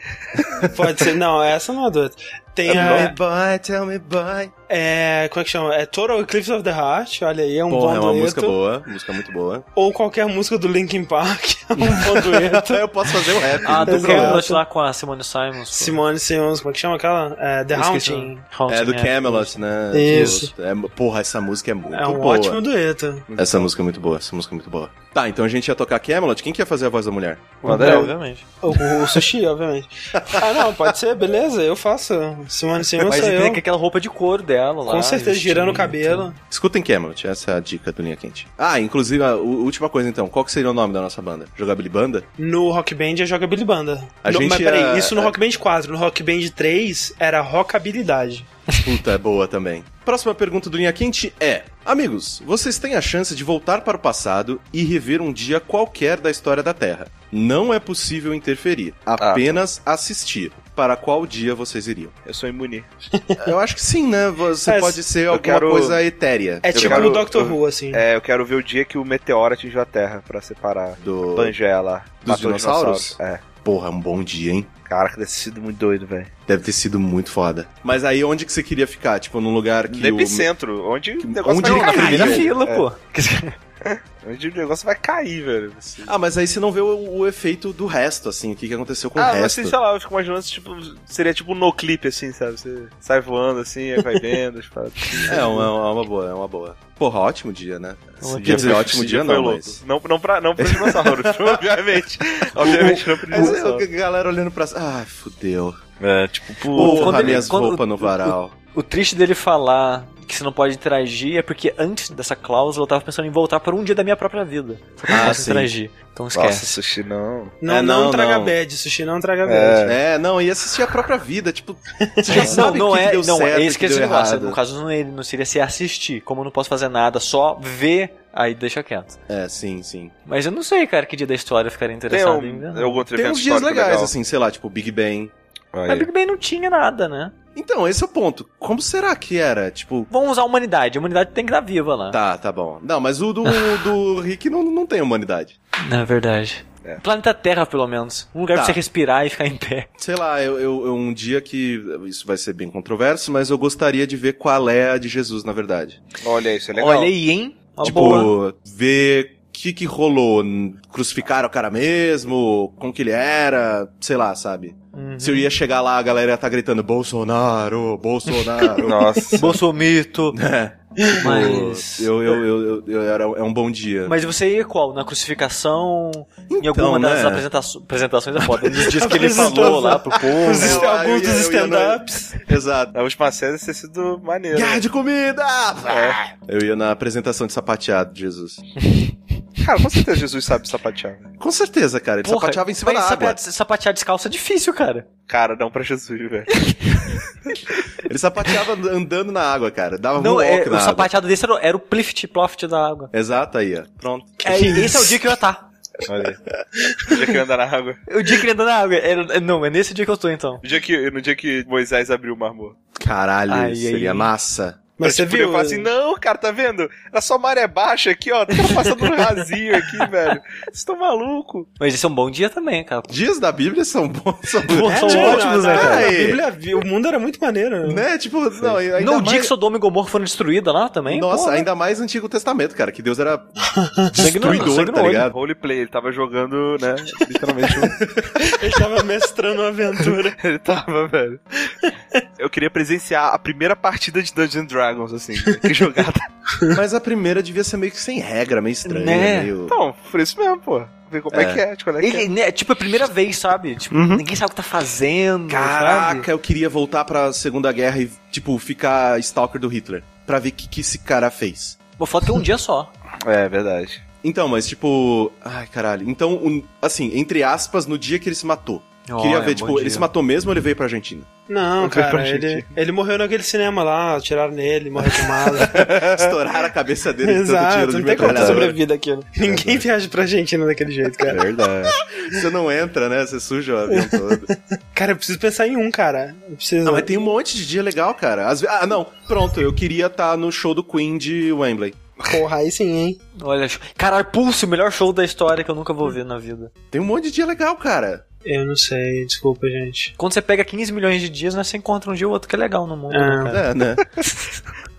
Speaker 4: pode ser. Não, essa não é dueto. Tem a.
Speaker 1: boy, tell me boy.
Speaker 4: É. Como é que chama? É Total Eclipse of the Heart. Olha aí, é um
Speaker 1: Porra,
Speaker 4: bom
Speaker 1: é uma
Speaker 4: dueto.
Speaker 1: música boa, música muito boa.
Speaker 4: Ou qualquer música do Linkin Park. *laughs* É um bom dueto. *laughs*
Speaker 1: eu posso fazer o rap.
Speaker 2: Ah, do. Camelot lá com a Simone Simons. pô.
Speaker 4: Simone Simons, como é que chama aquela? É, The
Speaker 2: o
Speaker 4: Haunting.
Speaker 2: Haunting,
Speaker 1: É do Camelot, né?
Speaker 4: Isso.
Speaker 1: É, porra, essa música é muito
Speaker 4: É um
Speaker 1: boa.
Speaker 4: ótimo dueto.
Speaker 1: Essa música é muito boa, essa música é muito boa. Tá, então a gente ia tocar Camelot. Quem que ia fazer a voz da mulher?
Speaker 3: Manda
Speaker 2: É,
Speaker 3: eu.
Speaker 2: obviamente.
Speaker 4: O, o sushi, obviamente. *laughs* Ah, não, pode ser, beleza, eu faço. Simone Simons
Speaker 2: Mas tem aquela roupa de couro dela lá.
Speaker 4: Com certeza, girando o cabelo.
Speaker 1: Escutem Camelot, essa é a dica do Linha Quente. Ah, inclusive, a u- última coisa então, qual que seria o nome da nossa banda? Jogability Banda?
Speaker 4: No Rock Band é jogabilidade banda.
Speaker 1: A
Speaker 4: No-
Speaker 1: gente
Speaker 4: mas peraí,
Speaker 1: é-
Speaker 4: isso no
Speaker 1: é-
Speaker 4: Rock Band 4. No Rock Band 3 era rockabilidade.
Speaker 1: Puta, é boa também. Próxima pergunta do Linha Quente é: Amigos, vocês têm a chance de voltar para o passado e rever um dia qualquer da história da Terra. Não é possível interferir, apenas assistir. Para qual dia vocês iriam?
Speaker 3: Eu sou imune. *laughs*
Speaker 1: Eu acho que sim, né? Você
Speaker 4: É,
Speaker 1: pode ser alguma
Speaker 3: quero-
Speaker 1: coisa etérea.
Speaker 4: É
Speaker 3: Eu
Speaker 4: tipo
Speaker 3: quero-
Speaker 4: no Doctor Who, assim.
Speaker 3: É, eu quero ver o dia que o meteoro atingiu a Terra pra separar
Speaker 1: Do...
Speaker 3: Pangeia lá.
Speaker 1: Dos
Speaker 3: Matou os
Speaker 1: dinossauros?
Speaker 3: É.
Speaker 1: Porra, um bom dia, hein?
Speaker 3: Caraca, deve ter sido muito doido, velho.
Speaker 1: Deve ter sido muito foda. Mas aí onde que você queria ficar? Tipo, num lugar que.
Speaker 3: No
Speaker 1: o-
Speaker 3: epicentro, onde o negócio
Speaker 1: onde
Speaker 3: vai
Speaker 1: ele
Speaker 2: Na
Speaker 3: cair.
Speaker 2: primeira
Speaker 1: Caiu.
Speaker 2: fila,
Speaker 3: É,
Speaker 2: pô. *laughs*
Speaker 3: Onde *laughs* o negócio vai cair, velho. Assim.
Speaker 1: Ah, mas aí você não vê o, o efeito do resto, assim, o que, que aconteceu com o
Speaker 3: Ah, mas
Speaker 1: resto.
Speaker 3: assim, sei lá, eu fico imaginando, tipo, seria tipo um no clipe, assim, sabe? Você sai voando, assim, aí vai vendo, as paradas. *laughs*
Speaker 1: É uma, é uma boa, é uma boa. Porra, ótimo dia, né?
Speaker 2: Ótimo
Speaker 1: Quer dizer,
Speaker 3: Esse
Speaker 1: ótimo dia
Speaker 3: foi
Speaker 1: não,
Speaker 3: louco.
Speaker 1: mas...
Speaker 3: Não, não, pra, não pros dinossauros, *laughs* obviamente. Obviamente não pros
Speaker 1: Mas eu-
Speaker 3: dinossauros.
Speaker 1: a galera olhando pra... Ai, fudeu.
Speaker 3: É, tipo,
Speaker 1: Porra,
Speaker 2: ele-
Speaker 1: minhas roupas no varal.
Speaker 2: O triste dele falar que você não pode interagir é porque antes dessa cláusula eu tava pensando em voltar por um dia da minha própria vida. Só que eu não
Speaker 1: Ah,
Speaker 2: posso
Speaker 1: sim.
Speaker 2: interagir. Então
Speaker 3: nossa,
Speaker 2: esquece.
Speaker 3: sushi não.
Speaker 4: Não,
Speaker 1: É,
Speaker 4: não,
Speaker 1: não,
Speaker 4: traga
Speaker 1: não.
Speaker 4: bad, sushi não traga bad.
Speaker 1: É, não, e assistir a própria vida, tipo... Você *laughs* já
Speaker 2: não,
Speaker 1: sabe
Speaker 2: não
Speaker 1: o que
Speaker 2: é,
Speaker 1: deu
Speaker 2: não,
Speaker 1: certo,
Speaker 2: é esse que é
Speaker 1: deu
Speaker 2: esse negócio.
Speaker 1: errado.
Speaker 2: No caso, não, é- não seria se assistir. Como eu não posso fazer nada, só ver, aí deixa quieto.
Speaker 1: É, sim, sim.
Speaker 2: Mas eu não sei, cara, que dia da história eu ficaria interessado
Speaker 3: um,
Speaker 2: em ver.
Speaker 1: Tem
Speaker 3: evento
Speaker 1: uns dias
Speaker 3: histórico
Speaker 1: legais,
Speaker 3: legal?
Speaker 1: assim, sei lá, tipo Big Bang.
Speaker 3: Aí.
Speaker 2: Mas Big Bang não tinha nada, né?
Speaker 1: Então, esse é o ponto. Como será que era? Tipo...
Speaker 2: Vamos usar a humanidade. A humanidade tem que estar viva lá.
Speaker 1: Tá, tá bom. Não, mas o do, do *laughs* Rick não, não tem humanidade.
Speaker 2: Na verdade.
Speaker 3: É.
Speaker 2: Planeta Terra, pelo menos. Um lugar
Speaker 1: Tá.
Speaker 2: pra você respirar e ficar em pé.
Speaker 1: Sei lá, eu, eu, eu- um dia que. Isso vai ser bem controverso, mas eu gostaria de ver qual é a de Jesus, na verdade.
Speaker 3: Olha, isso é legal.
Speaker 2: Olha aí, hein? Uma
Speaker 1: tipo,
Speaker 2: boa.
Speaker 1: ver o que, que rolou. Crucificaram o cara mesmo, como que ele era, sei lá, sabe?
Speaker 2: Uhum.
Speaker 1: Se eu ia chegar lá, a galera ia estar gritando Bolsonaro, Bolsonaro. *laughs*
Speaker 3: Nossa.
Speaker 2: Bolsomito. *laughs*
Speaker 1: É.
Speaker 2: Mas.
Speaker 1: Eu, eu, eu, eu, eu era, é um bom dia.
Speaker 2: Mas você ia qual? Na crucificação? em
Speaker 1: Então,
Speaker 2: alguma das
Speaker 1: né?
Speaker 2: apresenta apresentações é foda. Nos dias que ele falou lá pro povo.
Speaker 4: Alguns dos stand-ups.
Speaker 1: Exato.
Speaker 3: Na última série ter sido maneiro.
Speaker 1: Guerra de comida!
Speaker 3: É.
Speaker 1: Eu ia na apresentação de sapateado de Jesus. *laughs*
Speaker 3: Cara, com certeza Jesus sabe sapatear. né?
Speaker 1: Com certeza, cara. Ele sapateava em cima da água.
Speaker 2: sapatear- Sapatear descalço é difícil, cara.
Speaker 3: Cara, não pra Jesus, velho. *laughs*
Speaker 1: Ele sapateava andando na água, cara. Dava
Speaker 2: Não,
Speaker 1: moonwalk
Speaker 2: é,
Speaker 1: na
Speaker 2: o
Speaker 1: água.
Speaker 2: sapateado desse era, era o plift ploft da água.
Speaker 1: Exato, aí, ó. Pronto.
Speaker 2: É, esse é o dia que eu ia estar.
Speaker 3: Olha aí. O dia que eu andar na água.
Speaker 2: O dia que ele anda na água. Era- não, é nesse dia que eu tô, então.
Speaker 3: No dia que, no dia que Moisés abriu o mar morto.
Speaker 1: Caralho,
Speaker 2: Ai,
Speaker 1: seria
Speaker 2: ai.
Speaker 1: massa.
Speaker 4: Mas você
Speaker 3: tipo,
Speaker 4: viu?
Speaker 3: Eu falo assim, não, cara, tá vendo? Era só maré baixa aqui, ó. Tá passando um rasinho aqui, *laughs* velho. Vocês estão malucos.
Speaker 2: Mas esse é um bom dia também, cara.
Speaker 1: Dias da Bíblia são bons. São
Speaker 2: Pô,
Speaker 1: bons.
Speaker 2: são
Speaker 4: tipo,
Speaker 2: ótimos, né, cara?
Speaker 4: na
Speaker 1: Aí.
Speaker 4: Bíblia, o mundo era muito maneiro. né?
Speaker 1: Né? Tipo, não, ainda
Speaker 2: no dia
Speaker 1: mais...
Speaker 2: que Sodoma e Gomorra foram destruídas lá também.
Speaker 1: Nossa,
Speaker 2: pô, né?
Speaker 1: ainda mais Antigo Testamento, cara, que Deus era *laughs* destruidor,
Speaker 2: sangue
Speaker 1: tá ligado?
Speaker 3: Roleplay, ele tava jogando, né? Literalmente. um- *laughs*
Speaker 4: Ele tava mestrando uma aventura.
Speaker 3: ele tava, velho. Eu queria presenciar a primeira partida de Dungeons and Dragons, assim. *laughs* Que jogada.
Speaker 1: Mas a primeira devia ser meio que sem regra, meio estranha,
Speaker 2: Né?
Speaker 1: meio...
Speaker 3: Então, por isso mesmo, pô. Ver como é,
Speaker 1: É.
Speaker 3: que é, tipo, é que é.
Speaker 2: Né, tipo, é a primeira vez, sabe? Tipo, ninguém sabe o que tá fazendo.
Speaker 1: Caraca,
Speaker 2: sabe?
Speaker 1: eu queria voltar pra Segunda Guerra e, tipo, ficar stalker do Hitler. Pra ver o que, que esse cara fez.
Speaker 2: Uma foto é um dia só.
Speaker 3: É, verdade.
Speaker 1: Então, mas tipo. Ai, caralho. Então, um- assim, entre aspas, no dia que ele se matou. Queria
Speaker 2: Olha,
Speaker 1: ver, tipo,
Speaker 2: dia.
Speaker 1: ele se matou mesmo ou ele veio pra Argentina?
Speaker 4: Não, cara, ele, ele morreu naquele cinema lá, tiraram nele, morreu de mala. *laughs*
Speaker 1: Estouraram a cabeça dele
Speaker 4: Exato,
Speaker 1: tiro de
Speaker 4: não tem como sobreviver daquilo. *laughs* Ninguém viaja pra Argentina daquele jeito,
Speaker 1: É
Speaker 4: cara.
Speaker 1: verdade. Você não entra, né? Você suja o avião todo. *laughs*
Speaker 4: Cara, eu preciso pensar em um, cara. Eu preciso...
Speaker 1: Não, mas tem um monte de dia legal, cara. Ve- Ah, não. Pronto, eu queria estar no show do Queen de Wembley.
Speaker 4: Porra, aí sim, hein?
Speaker 2: Olha, caralho, Pulse, o melhor show da história que eu nunca vou ver na vida.
Speaker 1: Tem um monte de dia legal, cara.
Speaker 4: Eu não sei, desculpa, gente.
Speaker 2: Quando você pega 15 milhões de dias, né, você encontra um dia ou outro que é legal no mundo, né,
Speaker 4: É.
Speaker 2: cara?
Speaker 1: É, né? *laughs*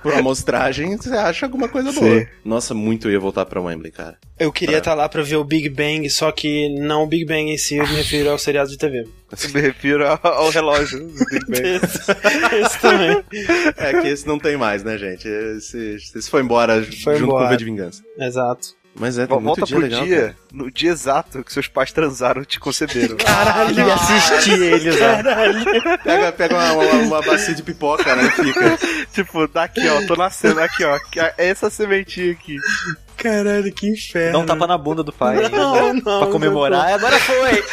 Speaker 1: Por amostragem, você acha alguma coisa
Speaker 3: Sim.
Speaker 1: boa. Nossa, muito eu ia voltar pra Wembley, cara.
Speaker 4: Eu queria
Speaker 1: É.
Speaker 4: estar lá pra ver o Big Bang, só que não o Big Bang em si, eu me refiro ao seriado de TV.
Speaker 3: Eu me refiro ao, ao relógio do Big Bang. *laughs*
Speaker 4: Esse, esse também.
Speaker 1: É que esse não tem mais, né, gente? Esse, esse foi embora
Speaker 4: Foi
Speaker 1: junto
Speaker 4: embora.
Speaker 1: com o V de Vingança.
Speaker 4: Exato.
Speaker 1: Mas é, tem muito
Speaker 3: Volta
Speaker 1: dia
Speaker 3: pro
Speaker 1: legal.
Speaker 3: dia,
Speaker 1: cara.
Speaker 3: no dia exato que seus pais transaram e te conceberam. *laughs*
Speaker 2: Caralho, e assistir *laughs* eles, ó.
Speaker 1: Pega, pega uma, uma, uma bacia de pipoca, né? Fica. *laughs*
Speaker 3: tipo, daqui ó, tô nascendo aqui ó, que é essa sementinha aqui.
Speaker 4: Caralho, que inferno.
Speaker 2: Dá um tapa na bunda do pai. ainda,
Speaker 4: Não, não,
Speaker 2: pra comemorar. Agora foi!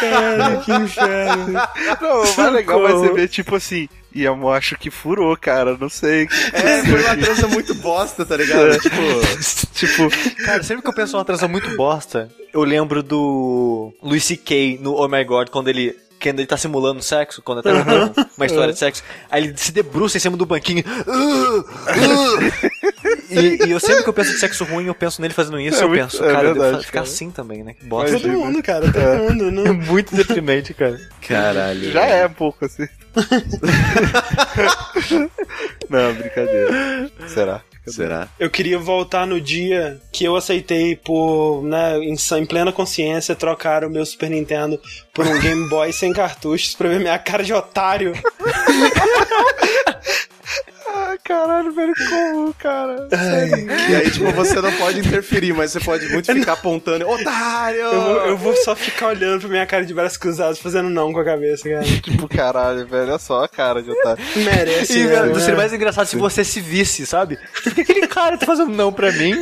Speaker 4: Caralho, que inferno. *laughs*
Speaker 3: Não, o mais legal vai ser ver, tipo assim, e amor, acho que furou, cara, não sei.
Speaker 1: É, foi uma trança muito bosta, tá ligado? tipo. *laughs*
Speaker 3: tipo,
Speaker 2: Cara, sempre que eu penso numa transa muito bosta, eu lembro do Louis C.K. no Oh My God, quando ele. Quando ele tá simulando sexo, quando ele tá contando uma história de sexo, aí ele se debruça em cima do banquinho. "Uh, uh", *laughs* e, e eu sempre que eu penso de sexo ruim, eu penso nele fazendo isso,
Speaker 3: É
Speaker 2: eu
Speaker 3: muito-
Speaker 2: penso,
Speaker 3: é
Speaker 2: cara, eu
Speaker 3: verdade,
Speaker 2: devo ficar
Speaker 3: cara.
Speaker 2: assim também, né? Que bosta.
Speaker 4: Todo
Speaker 3: Imagina.
Speaker 4: mundo, cara, todo mundo. *laughs*
Speaker 2: É
Speaker 4: Não.
Speaker 2: muito deprimente, cara.
Speaker 1: Caralho.
Speaker 3: já é um pouco assim. *laughs* não, brincadeira. Será?
Speaker 1: Será?
Speaker 4: Eu queria voltar no dia que eu aceitei por, né, em, em plena consciência, trocar o meu Super Nintendo por um Game Boy sem cartuchos pra ver minha cara de otário. *laughs*
Speaker 3: Ai, caralho, velho, como, cara?
Speaker 1: E aí, tipo, você não pode interferir, mas você pode muito ficar apontando. Otário!
Speaker 4: Eu vou, eu vou só ficar olhando pra minha cara de braços cruzados, fazendo não com a cabeça, cara. *laughs*
Speaker 3: Tipo, caralho, velho, olha só a cara de otário.
Speaker 4: Merece,
Speaker 2: E
Speaker 4: né?
Speaker 2: cara, seria mais engraçado se você se visse, sabe? Por que aquele cara tá fazendo não pra mim?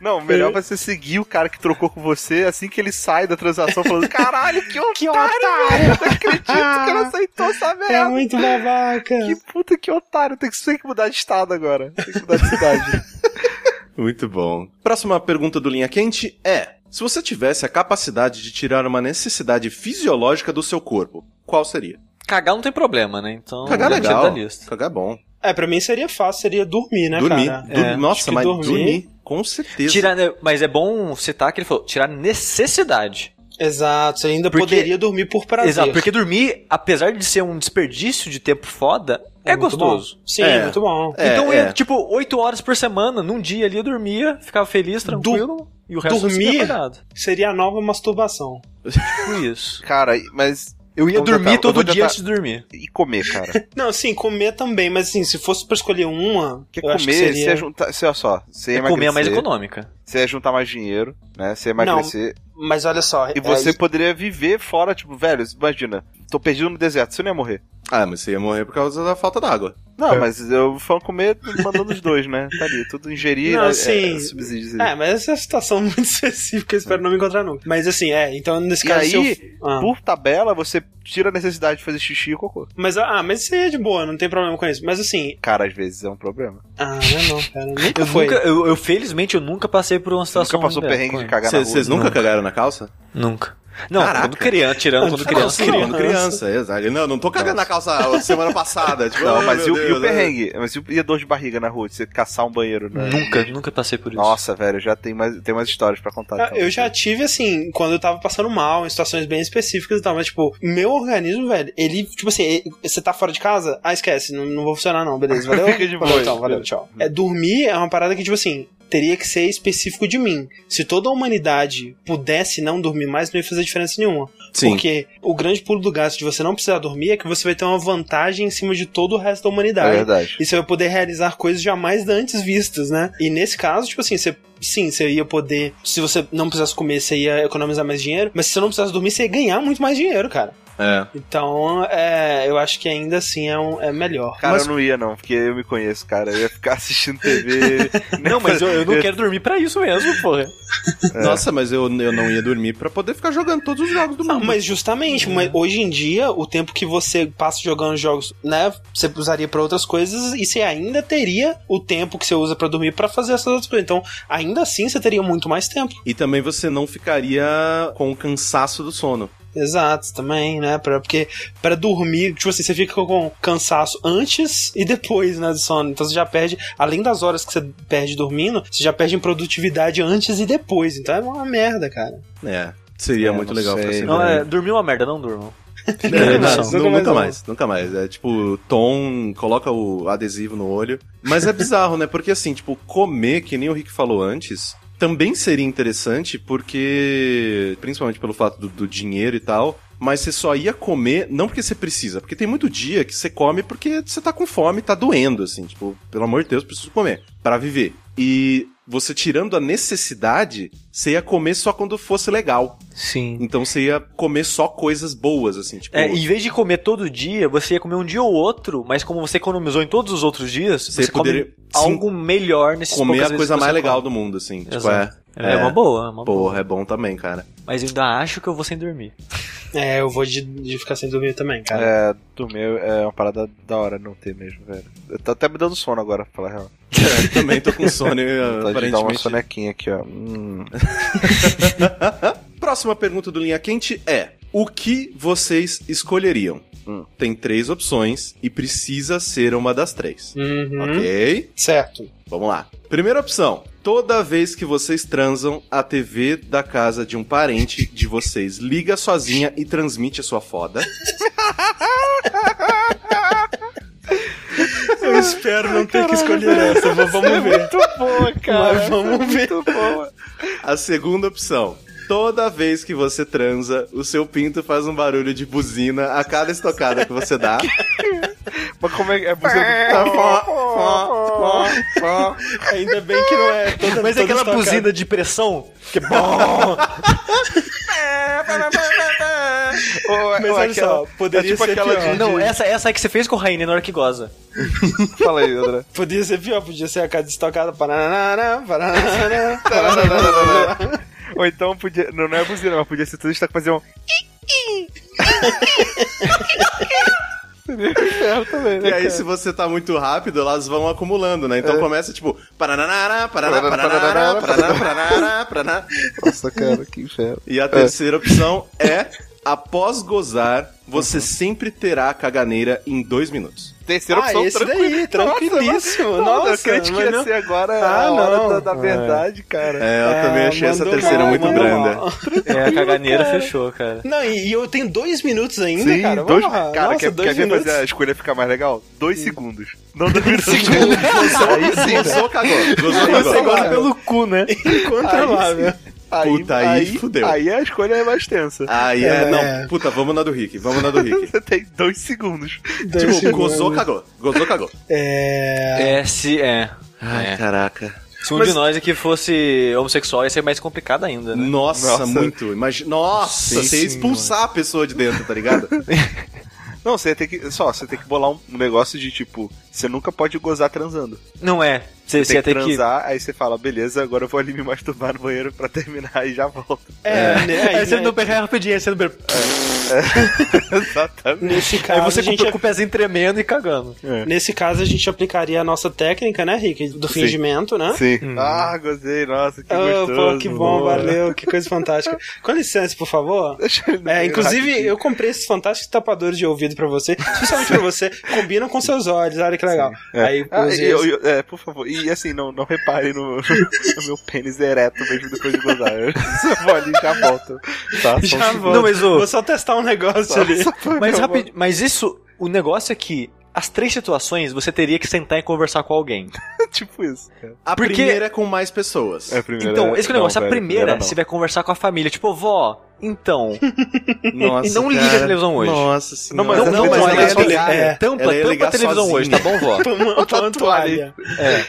Speaker 3: Não, melhor vai ser seguir o cara que trocou com você assim que ele sai da transação falando: Caralho, que otário! *laughs* Que otário! Não acredito que ele aceitou essa
Speaker 4: É
Speaker 3: merda!
Speaker 4: muito babaca.
Speaker 3: Que puta que otário! Tem que, tem que mudar de estado agora. Tem que mudar de cidade. *laughs*
Speaker 1: Muito bom. Próxima pergunta do Linha Quente é: Se você tivesse a capacidade de tirar uma necessidade fisiológica do seu corpo, qual seria?
Speaker 2: Cagar não tem problema, né? Então,
Speaker 1: Cagar
Speaker 2: tira
Speaker 1: legal.
Speaker 2: da lista.
Speaker 1: Cagar bom.
Speaker 4: É, pra mim seria fácil, seria dormir, né,
Speaker 1: dormir.
Speaker 4: cara?
Speaker 1: Dur-
Speaker 2: É,
Speaker 1: Nossa, mas
Speaker 4: dormir-
Speaker 1: dormir. com certeza.
Speaker 2: Tirar, mas é bom citar que ele falou, tirar necessidade.
Speaker 4: Exato, você ainda
Speaker 2: Porque-
Speaker 4: poderia dormir por prazer.
Speaker 2: Exato, porque dormir, apesar de ser um desperdício de tempo foda, é,
Speaker 4: muito
Speaker 2: gostoso.
Speaker 4: bom. Sim,
Speaker 1: É.
Speaker 4: muito bom.
Speaker 1: É,
Speaker 2: então,
Speaker 1: é.
Speaker 2: eu, tipo, 8 horas por semana, num dia ali eu dormia, ficava feliz, tranquilo, e o resto
Speaker 4: dormir? Seria a nova masturbação.
Speaker 2: Tipo isso. *laughs*
Speaker 3: Cara, mas.
Speaker 2: Eu ia
Speaker 3: Vamos
Speaker 2: dormir
Speaker 3: tentar,
Speaker 2: todo dia
Speaker 3: tentar-
Speaker 2: antes de dormir.
Speaker 3: E comer, cara. *laughs*
Speaker 4: Não, sim, comer também, mas assim, se fosse pra escolher uma,
Speaker 3: Porque
Speaker 4: eu acho que
Speaker 3: comer,
Speaker 4: seria...
Speaker 3: você ia juntar. Você, olha só, você ia
Speaker 2: É comer a mais econômica.
Speaker 3: Você ia juntar mais dinheiro, né? Você ia emagrecer.
Speaker 4: Mas olha só,
Speaker 3: E
Speaker 4: é,
Speaker 3: você poderia viver fora, tipo, velho, imagina, tô perdido no deserto, você não ia morrer.
Speaker 1: Ah, mas você ia morrer por causa da falta d'água.
Speaker 3: Não, mas eu falo comer mandando os dois, né? Tá ali, tudo ingerir,
Speaker 4: Não,
Speaker 3: é,
Speaker 4: sim.
Speaker 3: é, subsídios ali.
Speaker 4: É, mas essa é uma situação *laughs* muito específica, eu espero não me encontrar nunca. Mas assim, é, então nesse
Speaker 3: E
Speaker 4: caso...
Speaker 3: aí,
Speaker 4: se eu... Ah.
Speaker 3: por tabela, você tira a necessidade de fazer xixi e cocô.
Speaker 4: Mas, ah, mas isso aí é de boa, não tem problema com isso. Mas assim,
Speaker 3: Cara, às vezes é um problema.
Speaker 4: ah, não, é não, cara, *laughs* nunca
Speaker 2: Eu
Speaker 4: foi.
Speaker 2: nunca, eu, eu, felizmente, eu nunca passei por uma
Speaker 3: Você
Speaker 2: situação.
Speaker 3: nunca passou perrengue de cagar na rua?
Speaker 1: Vocês nunca
Speaker 2: Nunca.
Speaker 1: cagaram na calça?
Speaker 2: Nunca. Não,
Speaker 1: Caraca.
Speaker 2: quando criança, tirando quando criança.
Speaker 1: Não, quando criança, exato. Não, não tô cagando na calça semana passada. Tipo,
Speaker 3: Não,
Speaker 1: oh,
Speaker 3: mas e
Speaker 1: meu
Speaker 3: o, e
Speaker 1: Deus,
Speaker 3: o perrengue? Mas e o- a dor de barriga na rua, de você caçar um banheiro, né?
Speaker 2: Nunca, nunca passei por isso.
Speaker 3: Nossa, velho, já tem mais, tem mais histórias pra contar.
Speaker 4: Ah,
Speaker 3: então.
Speaker 4: Eu já tive, assim, quando eu tava passando mal, em situações bem específicas e tal, mas, tipo, meu organismo, velho, ele, tipo assim, ele- você tá fora de casa? Ah, esquece, não, não vou funcionar não, beleza, valeu? *laughs*
Speaker 3: Fica de boa.
Speaker 4: então, valeu, tchau. É, dormir é uma parada que, tipo assim, teria que ser específico de mim. Se toda a humanidade pudesse não dormir mais, não ia fazer diferença nenhuma.
Speaker 1: Sim.
Speaker 4: Porque o grande pulo do gasto de você não precisar dormir é que você vai ter uma vantagem em cima de todo o resto da
Speaker 3: É
Speaker 4: humanidade.
Speaker 3: verdade.
Speaker 4: E você vai poder realizar coisas jamais antes vistas, né? E nesse caso, tipo assim, você. Sim, você ia poder. Se você não precisasse comer, você ia economizar mais dinheiro. Mas se você não precisasse dormir, você ia ganhar muito mais dinheiro, cara.
Speaker 1: É.
Speaker 4: Então, é, eu acho que ainda assim é, um, é melhor.
Speaker 3: Cara,
Speaker 4: Mas-
Speaker 3: eu não ia não, porque eu me conheço, cara. Eu ia ficar *laughs* assistindo TV. *laughs*
Speaker 2: Não, mas eu, eu não quero dormir pra isso mesmo, porra.
Speaker 1: Nossa, mas eu, eu não ia dormir pra poder ficar jogando todos os jogos do
Speaker 4: Não,
Speaker 1: mundo.
Speaker 4: mas justamente, mas hoje em dia, o tempo que você passa jogando jogos, né, você usaria pra outras coisas e você ainda teria o tempo que você usa pra dormir pra fazer essas outras coisas. Então, ainda assim, você teria muito mais tempo.
Speaker 1: E também você não ficaria com o cansaço do sono.
Speaker 4: Exato, também, né? Pra, porque para dormir, tipo assim, você fica com cansaço antes e depois, né, do sono. Então você já perde, além das horas que você perde dormindo, você já perde em produtividade antes e depois. Então é uma merda, cara.
Speaker 1: É, seria
Speaker 3: É,
Speaker 1: muito
Speaker 3: não
Speaker 1: legal
Speaker 3: sei.
Speaker 1: pra ser
Speaker 2: Não, é, dormir é uma merda, não durmam. *laughs*
Speaker 1: É, *laughs*
Speaker 2: Não,
Speaker 1: não,
Speaker 4: nunca
Speaker 1: nunca,
Speaker 4: mais
Speaker 1: mais, nunca mais. É tipo, Tom coloca o adesivo no olho. Mas é bizarro, né? Porque assim, tipo, comer, que nem o Rick falou antes, também seria interessante, porque. Principalmente pelo fato do, do dinheiro e tal. Mas você só ia comer, não porque você precisa, porque tem muito dia que você come porque você tá com fome, tá doendo, assim, tipo, pelo amor de Deus, preciso comer para viver. E você tirando a necessidade, você ia comer só quando fosse legal.
Speaker 2: Sim.
Speaker 1: Então você ia comer só coisas boas, assim, tipo.
Speaker 2: É, em vez de comer todo dia, você ia comer um dia ou outro, mas como você economizou em todos os outros dias,
Speaker 1: Você
Speaker 2: você,
Speaker 1: poderia, sim,
Speaker 2: algo melhor nesses
Speaker 1: comer a
Speaker 2: vezes
Speaker 1: coisa mais legal
Speaker 2: come.
Speaker 1: do mundo, assim. Tipo,
Speaker 2: Exato.
Speaker 1: é.
Speaker 2: É, uma boa, é uma
Speaker 1: Porra,
Speaker 2: boa.
Speaker 1: é bom também, cara.
Speaker 2: Mas eu ainda acho que eu vou sem dormir.
Speaker 4: É, eu vou de, de ficar sem dormir também, cara.
Speaker 3: É, dormir é uma parada da hora não ter mesmo, velho. Eu tô até me dando sono agora, pra falar a real. *laughs*
Speaker 1: É, também tô com sono, e,
Speaker 3: Vontade *laughs* de dar uma
Speaker 1: aparentemente.
Speaker 3: sonequinha aqui, ó. Hum. *laughs*
Speaker 1: Próxima pergunta do Linha Quente é: O que vocês escolheriam?
Speaker 3: Hum.
Speaker 1: Tem três opções e precisa ser uma das três.
Speaker 4: Uhum.
Speaker 1: Ok?
Speaker 4: Certo.
Speaker 1: Vamos lá. Primeira opção. Toda vez que vocês transam, a TV da casa de um parente de vocês liga sozinha e transmite a sua foda. *laughs*
Speaker 4: Eu espero não ter que escolher essa, mas vamos ver.
Speaker 3: Muito boa, cara.
Speaker 4: Mas vamos ver.
Speaker 3: Muito boa.
Speaker 1: A segunda opção. Toda vez que você transa, o seu pinto faz um barulho de buzina a cada estocada que você dá. *laughs*
Speaker 3: Mas como é que é buzina?
Speaker 4: Ainda bem que não é toda
Speaker 2: Mas é aquela
Speaker 4: estocada.
Speaker 2: buzina de pressão que é bom.
Speaker 3: Ou,
Speaker 4: Mas
Speaker 3: ou
Speaker 4: olha
Speaker 3: aquela-
Speaker 4: só, poderia
Speaker 3: é tipo
Speaker 4: ser
Speaker 3: aquela
Speaker 4: pior.
Speaker 3: de-
Speaker 2: Não, essa, essa é que você fez com o Raine na hora que goza.
Speaker 3: Fala aí, André.
Speaker 4: Podia ser pior, podia ser a cada estocada. Paranana, paranana, paranana.
Speaker 3: Ou então podia. Não, não é buzina, mas podia ser tudo isso que fazer um. Seria ferro também, né?
Speaker 1: E aí,
Speaker 3: cara?
Speaker 1: se você tá muito rápido, elas vão acumulando, né? Então começa tipo. Paranara, paraná, paraná, paraná, paraná, paraná.
Speaker 3: Nossa, cara, que inferno.
Speaker 1: E a terceira opção é. Após gozar, você sempre terá caganeira em dois minutos.
Speaker 3: Terceira
Speaker 4: Ah,
Speaker 3: opção,
Speaker 4: esse
Speaker 3: tranquilo.
Speaker 4: daí, *laughs* tranquilíssimo.
Speaker 3: Nossa,
Speaker 4: Nossa,
Speaker 3: eu crente que ia
Speaker 4: não-
Speaker 3: ser agora
Speaker 4: Ah,
Speaker 3: a hora
Speaker 4: não.
Speaker 3: da, da verdade, cara.
Speaker 1: É, eu também achei essa terceira
Speaker 4: mal,
Speaker 1: muito branda.
Speaker 4: mal.
Speaker 2: É, a caganeira fechou, cara.
Speaker 4: Não, e, e eu tenho dois minutos ainda,
Speaker 3: Sim,
Speaker 4: cara.
Speaker 3: dois,
Speaker 4: Vamos lá.
Speaker 3: cara,
Speaker 4: Nossa,
Speaker 3: quer,
Speaker 4: dois
Speaker 3: quer ver fazer a escolha ficar mais legal? Dois segundos. Não dois minutos.
Speaker 1: Aí sim, gozou, cagou. Gozou,
Speaker 4: Aí você
Speaker 1: cagou.
Speaker 4: gosta
Speaker 2: pelo cu, né?
Speaker 4: Incontrolável.
Speaker 3: Aí,
Speaker 1: Puta, aí fudeu.
Speaker 3: Aí a escolha é mais tensa.
Speaker 1: Aí é,
Speaker 4: É.
Speaker 1: não, puta, vamos na do Rick, vamos na do Rick.
Speaker 3: Você *laughs* tem dois segundos.
Speaker 4: Dois
Speaker 1: tipo,
Speaker 4: segundos.
Speaker 1: gozou, cagou. Gozou, cagou.
Speaker 4: É...
Speaker 2: É, se. É.
Speaker 1: Ai,
Speaker 2: É.
Speaker 1: caraca.
Speaker 2: Se um
Speaker 1: Mas-
Speaker 2: de nós aqui fosse homossexual, ia ser mais complicado ainda, né?
Speaker 1: Nossa,
Speaker 3: Nossa.
Speaker 1: muito. Imagina, nossa,
Speaker 2: Sim,
Speaker 1: você ia
Speaker 2: sim,
Speaker 1: expulsar a pessoa de dentro, tá ligado? *laughs*
Speaker 3: Não, você tem que. Só, você tem que bolar um negócio de tipo, você nunca pode gozar transando.
Speaker 2: Não é. Você,
Speaker 3: Você tem que
Speaker 2: ter que.
Speaker 3: transar, aí você fala, beleza, agora eu vou ali me masturbar no banheiro pra terminar e já volto.
Speaker 4: É, né, aí,
Speaker 2: Aí você
Speaker 4: né,
Speaker 2: não pega rapidinho, aí você não bebe. *laughs*
Speaker 3: Exatamente.
Speaker 4: Nesse
Speaker 2: Aí
Speaker 4: caso,
Speaker 2: você
Speaker 4: a gente,
Speaker 2: com, com o pezinho tremendo e cagando.
Speaker 4: nesse caso, a gente aplicaria a nossa técnica, né, Rick? Do fingimento, né?
Speaker 3: Sim. Ah, gozei, nossa, que
Speaker 4: Oh,
Speaker 3: gostoso.
Speaker 4: pô, que bom, valeu, que coisa fantástica. Com licença, por favor.
Speaker 3: Deixa eu
Speaker 4: É, inclusive,
Speaker 3: rapidinho.
Speaker 4: eu comprei esses fantásticos tapadores de ouvido pra você, especialmente pra você, combinam com seus olhos, olha que legal. Aí,
Speaker 3: Ah, eu- eu- é, por favor. E assim, não, não repare no, *laughs* no meu pênis ereto mesmo depois de gozar. Eu só vou ali e já volto. Tá? Só um
Speaker 4: já vou.
Speaker 2: Não, mas o-
Speaker 4: Vou só testar um negócio ali.
Speaker 2: Mas rapid... Mas isso, o negócio é que as três situações você teria que sentar e conversar com alguém. *laughs*
Speaker 3: tipo isso. cara.
Speaker 1: A
Speaker 2: Porque-
Speaker 1: primeira é com mais pessoas.
Speaker 3: É a primeira.
Speaker 2: Então, esse que é o negócio.
Speaker 3: não,
Speaker 2: a primeira,
Speaker 3: não.
Speaker 2: você vai conversar com a família. Tipo, vó, então.
Speaker 1: Nossa,
Speaker 2: E não liga
Speaker 1: cara.
Speaker 2: a televisão hoje.
Speaker 1: Nossa senhora.
Speaker 3: Não, mas
Speaker 2: não,
Speaker 3: não,
Speaker 2: mas
Speaker 3: mas
Speaker 2: ela
Speaker 3: ela
Speaker 2: ia
Speaker 3: ia
Speaker 2: ligar.
Speaker 1: é,
Speaker 2: Tampa,
Speaker 1: ela ia
Speaker 2: tampa a televisão
Speaker 1: sozinha.
Speaker 2: hoje, tá bom, vó? *laughs*
Speaker 4: Toma, toma toalha.
Speaker 2: É.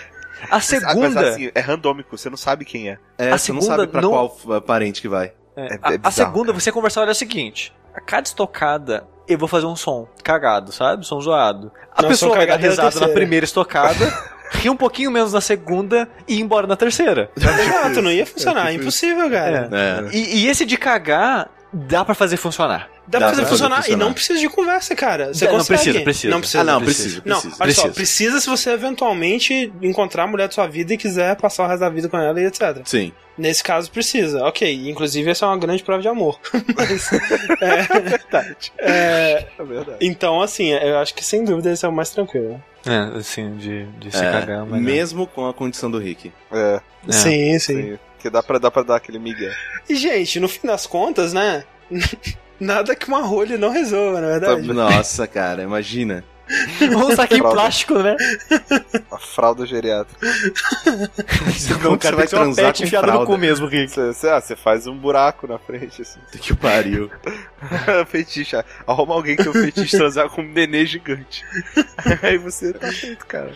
Speaker 2: A segunda.
Speaker 3: Mas assim, é randômico, você não sabe quem é.
Speaker 1: É,
Speaker 2: A
Speaker 1: você não
Speaker 2: segunda
Speaker 1: sabe pra
Speaker 2: não-
Speaker 1: qual uh, parente que vai.
Speaker 2: É,
Speaker 3: É-
Speaker 2: a,
Speaker 3: é
Speaker 2: a
Speaker 3: bizarro,
Speaker 2: segunda,
Speaker 3: cara.
Speaker 2: você conversar olha é o seguinte: a cada estocada, eu vou fazer um som cagado, sabe? Som zoado. A
Speaker 4: Não,
Speaker 2: pessoa vai dar
Speaker 4: é a
Speaker 2: risada na primeira estocada, *laughs* rir um pouquinho menos na segunda e ir embora na terceira.
Speaker 4: Exato, não ia funcionar,
Speaker 3: É tipo
Speaker 4: impossível, cara.
Speaker 1: É.
Speaker 2: E, e esse de cagar, dá pra fazer funcionar.
Speaker 4: Dá,
Speaker 1: Dá
Speaker 4: pra fazer funcionar.
Speaker 1: fazer
Speaker 4: E não
Speaker 1: funcionar.
Speaker 4: precisa de conversa, cara. Você
Speaker 2: Não, não
Speaker 4: consegue.
Speaker 2: precisa, precisa.
Speaker 4: Não precisa.
Speaker 1: Ah, não,
Speaker 2: precisa.
Speaker 1: precisa,
Speaker 4: Não,
Speaker 1: precisa.
Speaker 4: olha só,
Speaker 2: Precisa.
Speaker 4: precisa se você eventualmente encontrar a mulher da sua vida e quiser passar o resto da vida com ela e etc.
Speaker 1: Sim.
Speaker 4: Nesse caso, precisa. Ok, inclusive essa é uma grande prova de amor. *laughs* Mas, é, é,
Speaker 3: É verdade.
Speaker 4: então, assim, eu acho que sem dúvida esse é o mais tranquilo.
Speaker 2: É, assim, de, de se
Speaker 1: É,
Speaker 2: cagar, mas. não.
Speaker 1: mesmo com a condição do Rick.
Speaker 3: É,
Speaker 2: É.
Speaker 4: Sim, sim,
Speaker 3: sim. Que dá pra, dá pra dar aquele migué.
Speaker 4: E, gente, no fim das contas, né? *laughs* Nada que uma rolha não resolva, na verdade.
Speaker 1: Nossa, cara, imagina. *laughs*
Speaker 2: Um saquinho plástico, né?
Speaker 3: A fralda geriátrica. *laughs*
Speaker 1: Como que você vai transar com
Speaker 2: enfiado no
Speaker 1: fralda?
Speaker 2: cu mesmo, Rick.
Speaker 3: Você, você, ah, você faz um buraco na frente, assim.
Speaker 1: Que pariu. *laughs*
Speaker 3: fetiche. Arruma alguém que tem um fetiche transar com um nenê gigante. Aí você tá feito, cara.